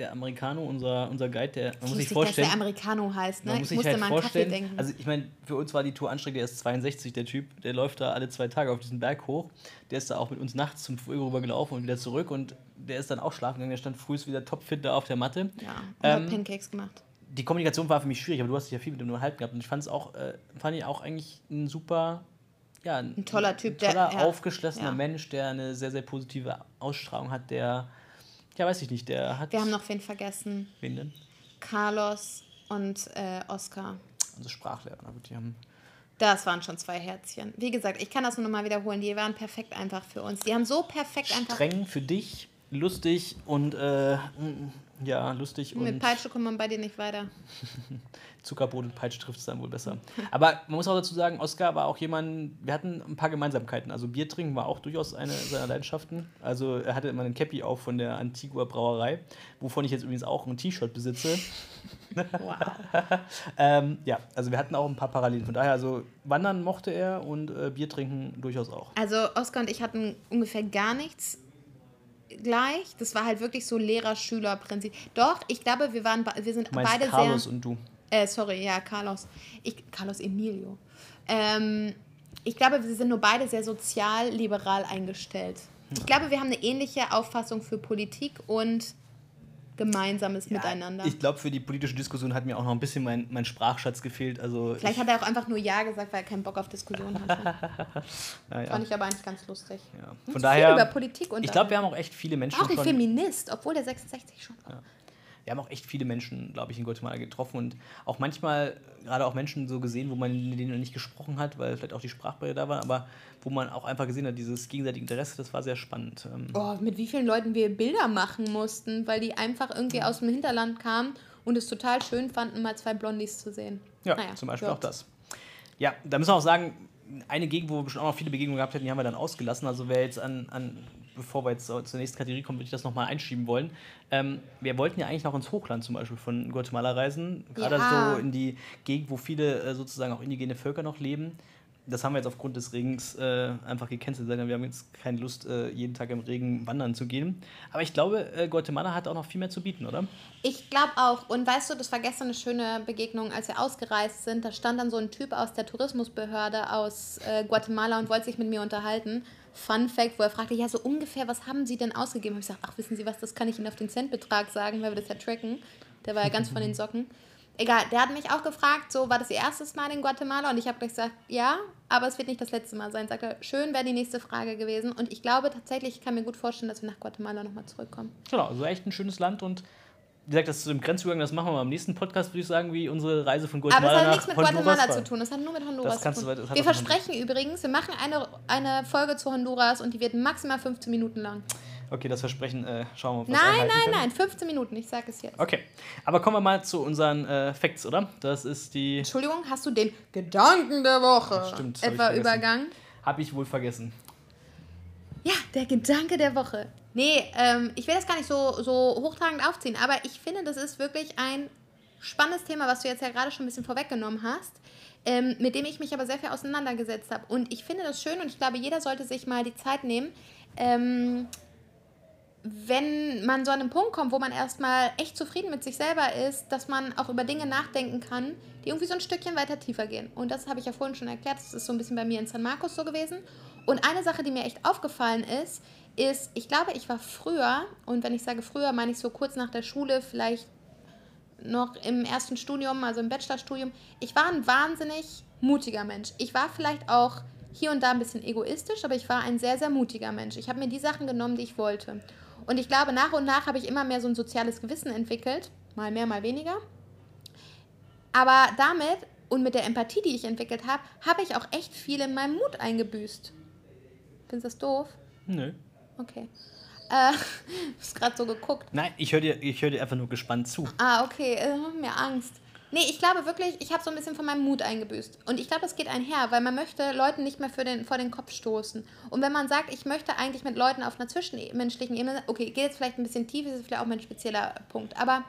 der Americano, unser, unser Guide, der man muss sich vorstellen. Dass der Americano heißt, ne? Man muss sich halt vorstellen. Also ich meine, für uns war die Tour anstrengend, der ist 62, der Typ, der läuft da alle zwei Tage auf diesen Berg hoch. Der ist da auch mit uns nachts zum Früh rüber gelaufen und wieder zurück und der ist dann auch schlafen gegangen, der stand früh wieder topfit da auf der Matte. Ja, und ähm, hat Pancakes gemacht. Die Kommunikation war für mich schwierig, aber du hast dich ja viel mit dem unterhalten gehabt und ich fand es auch, äh, fand ich auch eigentlich ein super ja, ein, ein toller Typ, ein toller, der, aufgeschlossener ja. Mensch, der eine sehr, sehr positive Ausstrahlung hat, der ja, weiß ich nicht, der hat. Wir haben noch wen vergessen. Wen denn? Carlos und äh, Oscar. Unsere Sprachlehrer, aber die haben. Das waren schon zwei Herzchen. Wie gesagt, ich kann das nur noch mal wiederholen. Die waren perfekt einfach für uns. Die haben so perfekt einfach. Streng für dich, lustig und äh, ja, lustig. Mit Peitsche kommt man bei dir nicht weiter. [LAUGHS] Zuckerbrot und Peitsche trifft es dann wohl besser. Aber man muss auch dazu sagen, Oskar war auch jemand, wir hatten ein paar Gemeinsamkeiten. Also Bier trinken war auch durchaus eine seiner Leidenschaften. Also er hatte immer einen Cappy auch von der Antigua Brauerei, wovon ich jetzt übrigens auch ein T-Shirt besitze. Wow. [LAUGHS] [LAUGHS] ähm, ja, also wir hatten auch ein paar Parallelen. Von daher, also Wandern mochte er und äh, Bier trinken durchaus auch. Also Oskar und ich hatten ungefähr gar nichts gleich. Das war halt wirklich so Lehrer-Schüler-Prinzip. Doch, ich glaube, wir waren, wir sind beide Carlos sehr. und du. Äh, sorry, ja, Carlos. Ich, Carlos Emilio. Ähm, ich glaube, wir sind nur beide sehr sozial-liberal eingestellt. Ich glaube, wir haben eine ähnliche Auffassung für Politik und gemeinsames ja, Miteinander. Ich glaube, für die politische Diskussion hat mir auch noch ein bisschen mein, mein Sprachschatz gefehlt. Also Vielleicht hat er auch einfach nur Ja gesagt, weil er keinen Bock auf Diskussion hatte. [LAUGHS] ja, Fand ich aber eigentlich ganz lustig. Ja. Von daher, über Politik und ich glaube, wir haben auch echt viele Menschen. Auch ein Feminist, obwohl der 66 schon war wir haben auch echt viele Menschen, glaube ich, in Guatemala getroffen und auch manchmal gerade auch Menschen so gesehen, wo man denen noch nicht gesprochen hat, weil vielleicht auch die Sprachbarriere da war, aber wo man auch einfach gesehen hat, dieses gegenseitige Interesse, das war sehr spannend. Oh, mit wie vielen Leuten wir Bilder machen mussten, weil die einfach irgendwie aus dem Hinterland kamen und es total schön fanden, mal zwei Blondies zu sehen. Ja, naja, zum Beispiel Gott. auch das. Ja, da müssen wir auch sagen, eine Gegend, wo wir bestimmt auch noch viele Begegnungen gehabt hätten, die haben wir dann ausgelassen. Also wer jetzt an, an bevor wir jetzt zur nächsten Kategorie kommen, würde ich das nochmal einschieben wollen. Ähm, wir wollten ja eigentlich noch ins Hochland zum Beispiel von Guatemala reisen, gerade ja. so in die Gegend, wo viele äh, sozusagen auch indigene Völker noch leben. Das haben wir jetzt aufgrund des Regens äh, einfach gecancelt. Wir haben jetzt keine Lust, äh, jeden Tag im Regen wandern zu gehen. Aber ich glaube, äh, Guatemala hat auch noch viel mehr zu bieten, oder? Ich glaube auch. Und weißt du, das war gestern eine schöne Begegnung, als wir ausgereist sind. Da stand dann so ein Typ aus der Tourismusbehörde aus äh, Guatemala und wollte sich mit mir unterhalten. Fun Fact, wo er fragte, ja, so ungefähr, was haben Sie denn ausgegeben? Habe ich gesagt, ach, wissen Sie was, das kann ich Ihnen auf den Centbetrag sagen, weil wir das ja tracken. Der war ja ganz von den Socken. Egal, der hat mich auch gefragt, so, war das Ihr erstes Mal in Guatemala? Und ich habe gesagt, ja, aber es wird nicht das letzte Mal sein. Sagt er, schön wäre die nächste Frage gewesen. Und ich glaube tatsächlich, ich kann mir gut vorstellen, dass wir nach Guatemala nochmal zurückkommen. Genau, also echt ein schönes Land und wie gesagt, das zu dem Grenzübergang, das machen wir mal am nächsten Podcast, würde ich sagen, wie unsere Reise von Guatemala Aber es hat nichts mit Guatemala war. zu tun, das hat nur mit Honduras zu tun. Du, wir versprechen übrigens, wir machen eine, eine Folge zu Honduras und die wird maximal 15 Minuten lang. Okay, das Versprechen äh, schauen wir, wir Nein, nein, können. nein, 15 Minuten, ich sage es jetzt. Okay, aber kommen wir mal zu unseren äh, Facts, oder? Das ist die. Entschuldigung, hast du den Gedanken der Woche Stimmt, das hab ich etwa vergessen. übergangen? Habe ich wohl vergessen. Ja, der Gedanke der Woche. Nee, ähm, ich will das gar nicht so, so hochtragend aufziehen, aber ich finde, das ist wirklich ein spannendes Thema, was du jetzt ja gerade schon ein bisschen vorweggenommen hast, ähm, mit dem ich mich aber sehr viel auseinandergesetzt habe. Und ich finde das schön und ich glaube, jeder sollte sich mal die Zeit nehmen, ähm, wenn man so an einen Punkt kommt, wo man erstmal echt zufrieden mit sich selber ist, dass man auch über Dinge nachdenken kann, die irgendwie so ein Stückchen weiter tiefer gehen. Und das habe ich ja vorhin schon erklärt, das ist so ein bisschen bei mir in San Marcos so gewesen. Und eine Sache, die mir echt aufgefallen ist, ist, ich glaube, ich war früher, und wenn ich sage früher, meine ich so kurz nach der Schule, vielleicht noch im ersten Studium, also im Bachelorstudium, ich war ein wahnsinnig mutiger Mensch. Ich war vielleicht auch hier und da ein bisschen egoistisch, aber ich war ein sehr, sehr mutiger Mensch. Ich habe mir die Sachen genommen, die ich wollte. Und ich glaube, nach und nach habe ich immer mehr so ein soziales Gewissen entwickelt, mal mehr, mal weniger. Aber damit und mit der Empathie, die ich entwickelt habe, habe ich auch echt viel in meinem Mut eingebüßt. Findest du das doof? Nö. Okay. Äh, [LAUGHS] du hast gerade so geguckt. Nein, ich höre dir, ich hör dir einfach nur gespannt zu. Ah, okay, äh, mir Angst. Nee, ich glaube wirklich, ich habe so ein bisschen von meinem Mut eingebüßt. Und ich glaube, das geht einher, weil man möchte Leuten nicht mehr für den, vor den Kopf stoßen. Und wenn man sagt, ich möchte eigentlich mit Leuten auf einer zwischenmenschlichen Ebene, okay, geht jetzt vielleicht ein bisschen tief, ist vielleicht auch mein spezieller Punkt, aber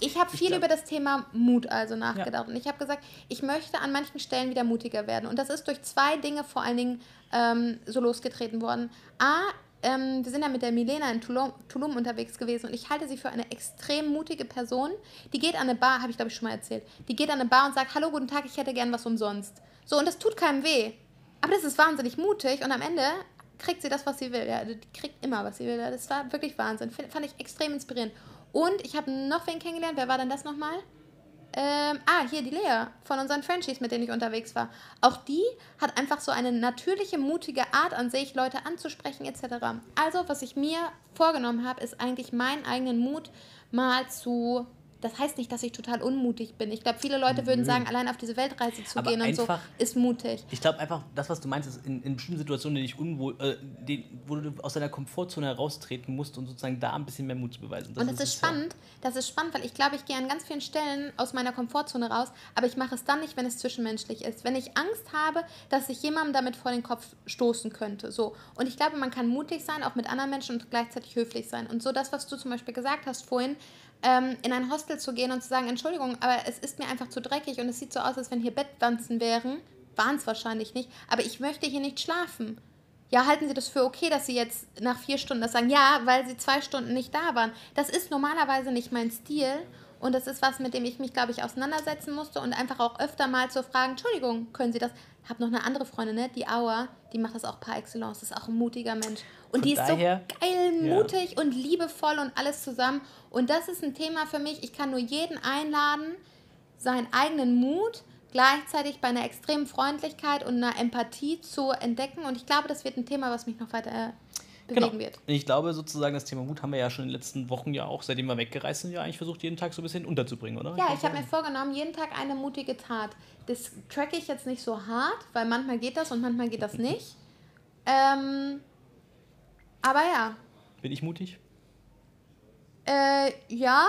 ich habe viel glaub- über das Thema Mut also nachgedacht. Und ich habe gesagt, ich möchte an manchen Stellen wieder mutiger werden. Und das ist durch zwei Dinge vor allen Dingen ähm, so losgetreten worden. A, ähm, wir sind ja mit der Milena in Tulum, Tulum unterwegs gewesen und ich halte sie für eine extrem mutige Person. Die geht an eine Bar, habe ich glaube ich schon mal erzählt, die geht an eine Bar und sagt, hallo, guten Tag, ich hätte gern was umsonst. So, und das tut keinem weh. Aber das ist wahnsinnig mutig und am Ende kriegt sie das, was sie will. Ja, die kriegt immer, was sie will. Ja, Das war wirklich Wahnsinn. Fand ich extrem inspirierend. Und ich habe noch wen kennengelernt. Wer war denn das nochmal? Ähm, ah, hier die Lea von unseren Frenchies, mit denen ich unterwegs war. Auch die hat einfach so eine natürliche, mutige Art an sich, Leute anzusprechen etc. Also, was ich mir vorgenommen habe, ist eigentlich meinen eigenen Mut mal zu. Das heißt nicht, dass ich total unmutig bin. Ich glaube, viele Leute würden sagen, allein auf diese Weltreise zu Aber gehen und so einfach- ist mutig. Ich glaube einfach, das, was du meinst, ist in, in bestimmten Situationen, die unwohl, äh, die, wo du aus deiner Komfortzone heraustreten musst und sozusagen da ein bisschen mehr Mut zu beweisen. und das ist ja. spannend, das ist spannend, weil ich glaube, ich gehe an ganz vielen Stellen aus meiner Komfortzone raus, aber ich mache es dann nicht, wenn es zwischenmenschlich ist. Wenn ich Angst habe, dass ich jemandem damit vor den Kopf stoßen könnte. So. Und ich glaube, man kann mutig sein, auch mit anderen Menschen und gleichzeitig höflich sein. Und so das, was du zum Beispiel gesagt hast vorhin, ähm, in ein Hostel zu gehen und zu sagen, Entschuldigung, aber es ist mir einfach zu dreckig und es sieht so aus, als wenn hier Bettwanzen wären. Waren es wahrscheinlich nicht, aber ich möchte hier nicht schlafen. Ja, halten Sie das für okay, dass Sie jetzt nach vier Stunden das sagen? Ja, weil Sie zwei Stunden nicht da waren. Das ist normalerweise nicht mein Stil. Und das ist was, mit dem ich mich, glaube ich, auseinandersetzen musste und einfach auch öfter mal zu fragen, Entschuldigung, können Sie das? Ich habe noch eine andere Freundin, ne? die Aua, die macht das auch par excellence, ist auch ein mutiger Mensch. Und Von die ist daher- so geil, Ja. mutig und liebevoll und alles zusammen. Und das ist ein Thema für mich. Ich kann nur jeden einladen, seinen eigenen Mut gleichzeitig bei einer extremen Freundlichkeit und einer Empathie zu entdecken. Und ich glaube, das wird ein Thema, was mich noch weiter äh, bewegen Genau. wird. Und ich glaube sozusagen, das Thema Mut haben wir ja schon in den letzten Wochen ja auch, seitdem wir weggereist sind, ja eigentlich versucht, jeden Tag so ein bisschen unterzubringen, oder? Ja, Kann ich habe mir vorgenommen, jeden Tag eine mutige Tat. Das tracke ich jetzt nicht so hart, weil manchmal geht das und manchmal geht das [LAUGHS] nicht. Ähm, aber ja. Bin ich mutig? Äh, ja.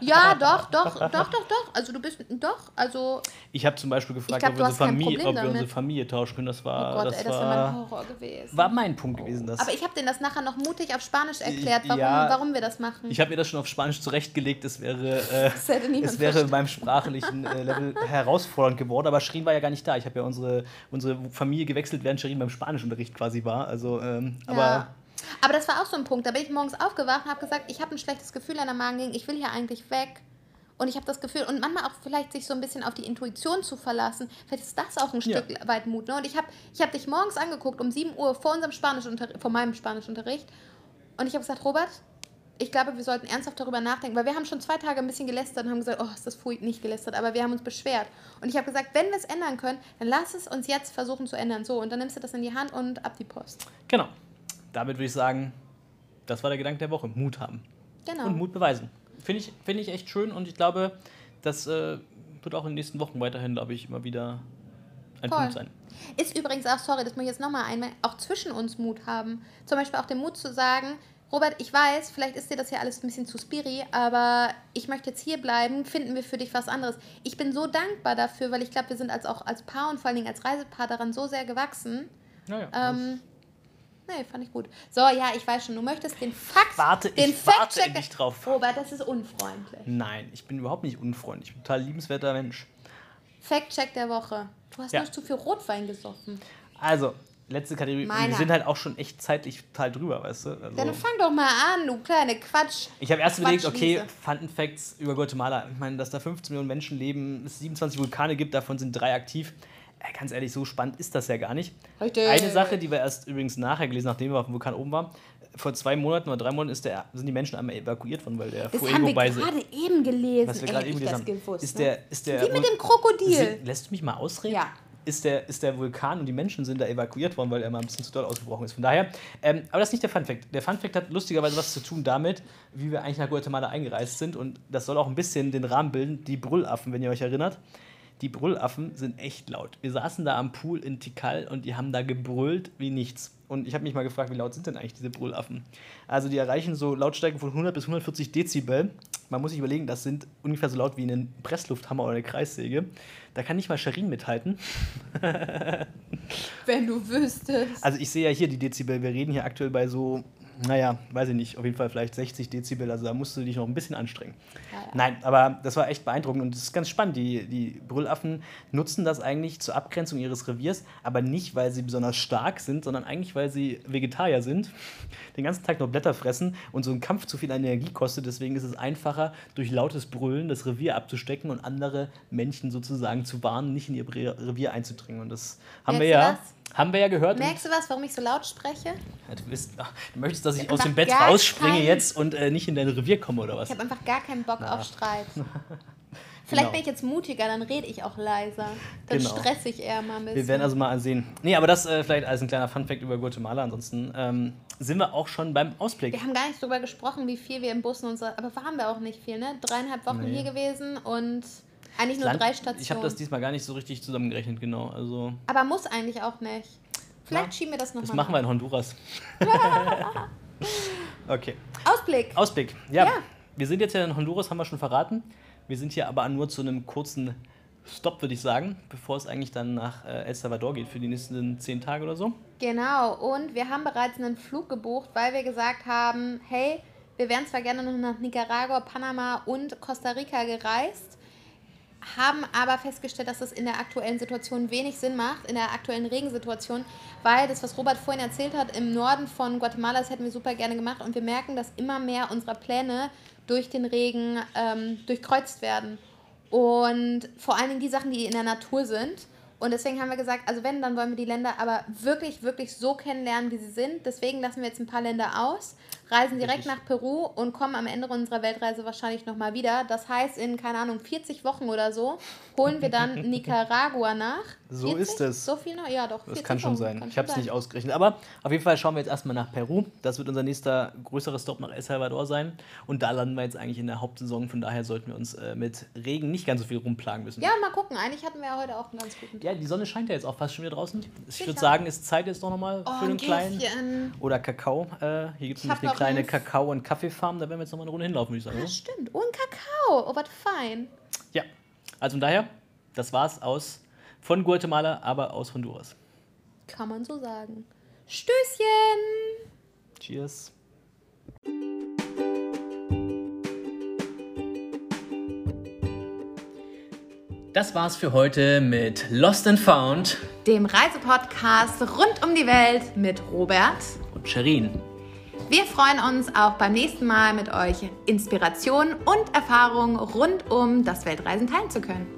Ja, doch, doch, doch, doch, doch. Also du bist doch, also Ich habe zum Beispiel gefragt, glaub, ob, wir unsere Familie, ob wir unsere. Familie tauschen können. Das war, oh Gott, das ey, das mein war, Horror gewesen. war mein Punkt gewesen. Das. Aber ich habe denen das nachher noch mutig auf Spanisch erklärt, warum, Ja. warum wir das machen. Ich habe mir das schon auf Spanisch zurechtgelegt. Es wäre, äh, [LAUGHS] Das hätte niemand es wäre in meinem sprachlichen äh, Level [LAUGHS] herausfordernd geworden. Aber Shirin war ja gar nicht da. Ich habe ja unsere, unsere Familie gewechselt, während Shirin beim Spanischunterricht quasi war. Also, ähm, ja. Aber das war auch so ein Punkt. Da bin ich morgens aufgewacht und habe gesagt, ich habe ein schlechtes Gefühl an der Magengegend, ich will hier eigentlich weg. Und ich habe das Gefühl, und manchmal auch vielleicht sich so ein bisschen auf die Intuition zu verlassen, vielleicht ist das auch ein Ja. Stück weit Mut. Ne? Und ich habe ich hab dich morgens angeguckt, um 7 Uhr vor unserem Spanischunterricht, vor meinem Spanischunterricht. Und ich habe gesagt, Robert, ich glaube, wir sollten ernsthaft darüber nachdenken, weil wir haben schon zwei Tage ein bisschen gelästert und haben gesagt, oh, ist das furcht nicht gelästert, aber wir haben uns beschwert. Und ich habe gesagt, wenn wir es ändern können, dann lass es uns jetzt versuchen zu ändern. So, und dann nimmst du das in die Hand und ab die Post. genau. Damit würde ich sagen, das war der Gedanke der Woche. Mut haben. Genau. Und Mut beweisen. Finde ich, finde ich echt schön und ich glaube, das äh, wird auch in den nächsten Wochen weiterhin, glaube ich, immer wieder ein Voll. Punkt sein. Ist übrigens auch, sorry, das muss ich jetzt nochmal einmal, auch zwischen uns Mut haben. Zum Beispiel auch den Mut zu sagen, Robert, ich weiß, vielleicht ist dir das ja alles ein bisschen zu spiri, aber ich möchte jetzt hier bleiben, finden wir für dich was anderes. Ich bin so dankbar dafür, weil ich glaube, wir sind als auch als Paar und vor allen Dingen als Reisepaar daran so sehr gewachsen. Naja, Ähm, nee, fand ich gut. So, ja, ich weiß schon, du möchtest den Fakt, Warte, den ich warte Fact-Check- endlich drauf. Robert, das ist unfreundlich. Nein, ich bin überhaupt nicht unfreundlich. Ich bin ein total liebenswerter Mensch. Fact-Check der Woche. Du hast Ja. nur zu viel Rotwein gesoffen. Also, letzte Kategorie. Meiner. Wir sind halt auch schon echt zeitlich total drüber, weißt du? Also, Dann fang doch mal an, du kleine Quatsch. ich habe erst überlegt, okay. Fun Facts über Guatemala. Ich meine, dass da 15 Millionen Menschen leben, es 27 Vulkane gibt, davon sind drei aktiv. Ganz ehrlich, so spannend ist das ja gar nicht. Richtig. Eine Sache, die wir erst übrigens nachher gelesen, nachdem wir auf dem Vulkan oben waren, vor zwei Monaten oder drei Monaten ist der, sind die Menschen einmal evakuiert worden, weil der Das haben Fuego wir bei gerade eben gelesen. was wir gerade eben gelesen haben. gewusst, Ist ne? der, ist der Wie mit dem Krokodil. Lässt du mich mal ausreden? Ja. Ist der, ist der Vulkan und die Menschen sind da evakuiert worden, weil er mal ein bisschen zu doll ausgebrochen ist. Von daher, ähm, aber das ist nicht der Funfact. Der Funfact hat lustigerweise was zu tun damit, wie wir eigentlich nach Guatemala eingereist sind. Und das soll auch ein bisschen den Rahmen bilden. Die Brüllaffen, wenn ihr euch erinnert. Die Brüllaffen sind echt laut. Wir saßen da am Pool in Tikal und die haben da gebrüllt wie nichts. Und ich habe mich mal gefragt, wie laut sind denn eigentlich diese Brüllaffen? Also die erreichen so Lautstärken von 100 bis 140 Dezibel. Man muss sich überlegen, das sind ungefähr so laut wie ein Presslufthammer oder eine Kreissäge. Da kann nicht mal Scherin mithalten. [LAUGHS] Wenn du wüsstest. Also ich sehe ja hier die Dezibel. Wir reden hier aktuell bei so, naja, weiß ich nicht, auf jeden Fall vielleicht 60 Dezibel. Also da musst du dich noch ein bisschen anstrengen. Ja, ja. Nein, aber das war echt beeindruckend und das ist ganz spannend. Die, die Brüllaffen nutzen das eigentlich zur Abgrenzung ihres Reviers, aber nicht, weil sie besonders stark sind, sondern eigentlich, weil sie Vegetarier sind, [LAUGHS] den ganzen Tag nur Blätter fressen und so ein Kampf zu viel Energie kostet. Deswegen ist es einfacher, durch lautes Brüllen das Revier abzustecken und andere Männchen sozusagen zu warnen, nicht in ihr Revier einzudringen. Und das haben wir Merkst ja, du haben wir ja gehört. Merkst du was, warum ich so laut spreche? Ja, Du, bist, du möchtest, dass ich Ich aus dem Bett rausspringe jetzt und äh, nicht in dein Revier komme oder was? Ich habe einfach gar keinen Bock Na. auf Streit. [LAUGHS] Vielleicht Genau. bin ich jetzt mutiger, dann rede ich auch leiser. Dann Genau. stress ich eher mal ein bisschen. Wir werden also mal sehen. Nee, aber das äh, vielleicht als ein kleiner Funfact über Guatemala. Ansonsten ähm, sind wir auch schon beim Ausblick. wir haben gar nicht darüber gesprochen, wie viel wir im Bus und so, aber waren wir auch nicht viel, ne? Dreieinhalb Wochen Nee. hier gewesen und eigentlich nur Land- drei Stationen. Ich habe das diesmal gar nicht so richtig zusammengerechnet, genau. Also, aber muss eigentlich auch nicht. Vielleicht Na, schieben wir das nochmal. das machen wir in Honduras. [LAUGHS] okay. Ausblick. Ausblick. Ja, Ja. wir sind jetzt ja in Honduras, haben wir schon verraten. Wir sind hier aber nur zu einem kurzen Stopp, würde ich sagen, bevor es eigentlich dann nach äh, El Salvador geht für die nächsten zehn Tage oder so. Genau, und wir haben bereits einen Flug gebucht, weil wir gesagt haben, hey, wir wären zwar gerne noch nach Nicaragua, Panama und Costa Rica gereist, haben aber festgestellt, dass das in der aktuellen Situation wenig Sinn macht, in der aktuellen Regensituation, weil das, was Robert vorhin erzählt hat, im Norden von Guatemala, das hätten wir super gerne gemacht und wir merken, dass immer mehr unserer Pläne durch den Regen ähm, durchkreuzt werden. Und vor allen Dingen die Sachen, die in der Natur sind. Und deswegen haben wir gesagt, also wenn, dann wollen wir die Länder aber wirklich, wirklich so kennenlernen, wie sie sind. Deswegen lassen wir jetzt ein paar Länder aus, reisen direkt Richtig. nach Peru und kommen am Ende unserer Weltreise wahrscheinlich nochmal wieder. Das heißt, in, keine Ahnung, 40 Wochen oder so holen wir dann [LAUGHS] Nicaragua nach. So ist es. So viel noch? Ja, doch. Das 40 kann schon Wochen. sein. Kann ich habe es nicht ausgerechnet. Aber auf jeden Fall schauen wir jetzt erstmal nach Peru. Das wird unser nächster größerer Stop nach El Salvador sein. Und da landen wir jetzt eigentlich in der Hauptsaison. Von daher sollten wir uns äh, mit Regen nicht ganz so viel rumplagen müssen. Ja, mal gucken. Eigentlich hatten wir ja heute auch einen ganz guten Tag. Ja, die Sonne scheint ja jetzt auch fast schon wieder draußen. Ich würde sagen, es ist Zeit jetzt doch nochmal Oh, für einen ein kleinen. Oder Kakao. Äh, hier gibt es Ich nämlich eine kleine Kakao- und Kaffeefarm. Da werden wir jetzt nochmal eine Runde hinlaufen, würde ich sagen. Ja, Oder? stimmt. Und Kakao. Oh, was fein. Ja, also von daher, das war's aus von Guatemala, aber aus Honduras. Kann man so sagen. Stößchen. Cheers. Das war's für heute mit Lost and Found Dem Reisepodcast rund um die Welt mit Robert. und Sherin. Wir freuen uns auch beim nächsten Mal mit euch Inspiration und Erfahrung rund um das Weltreisen teilen zu können.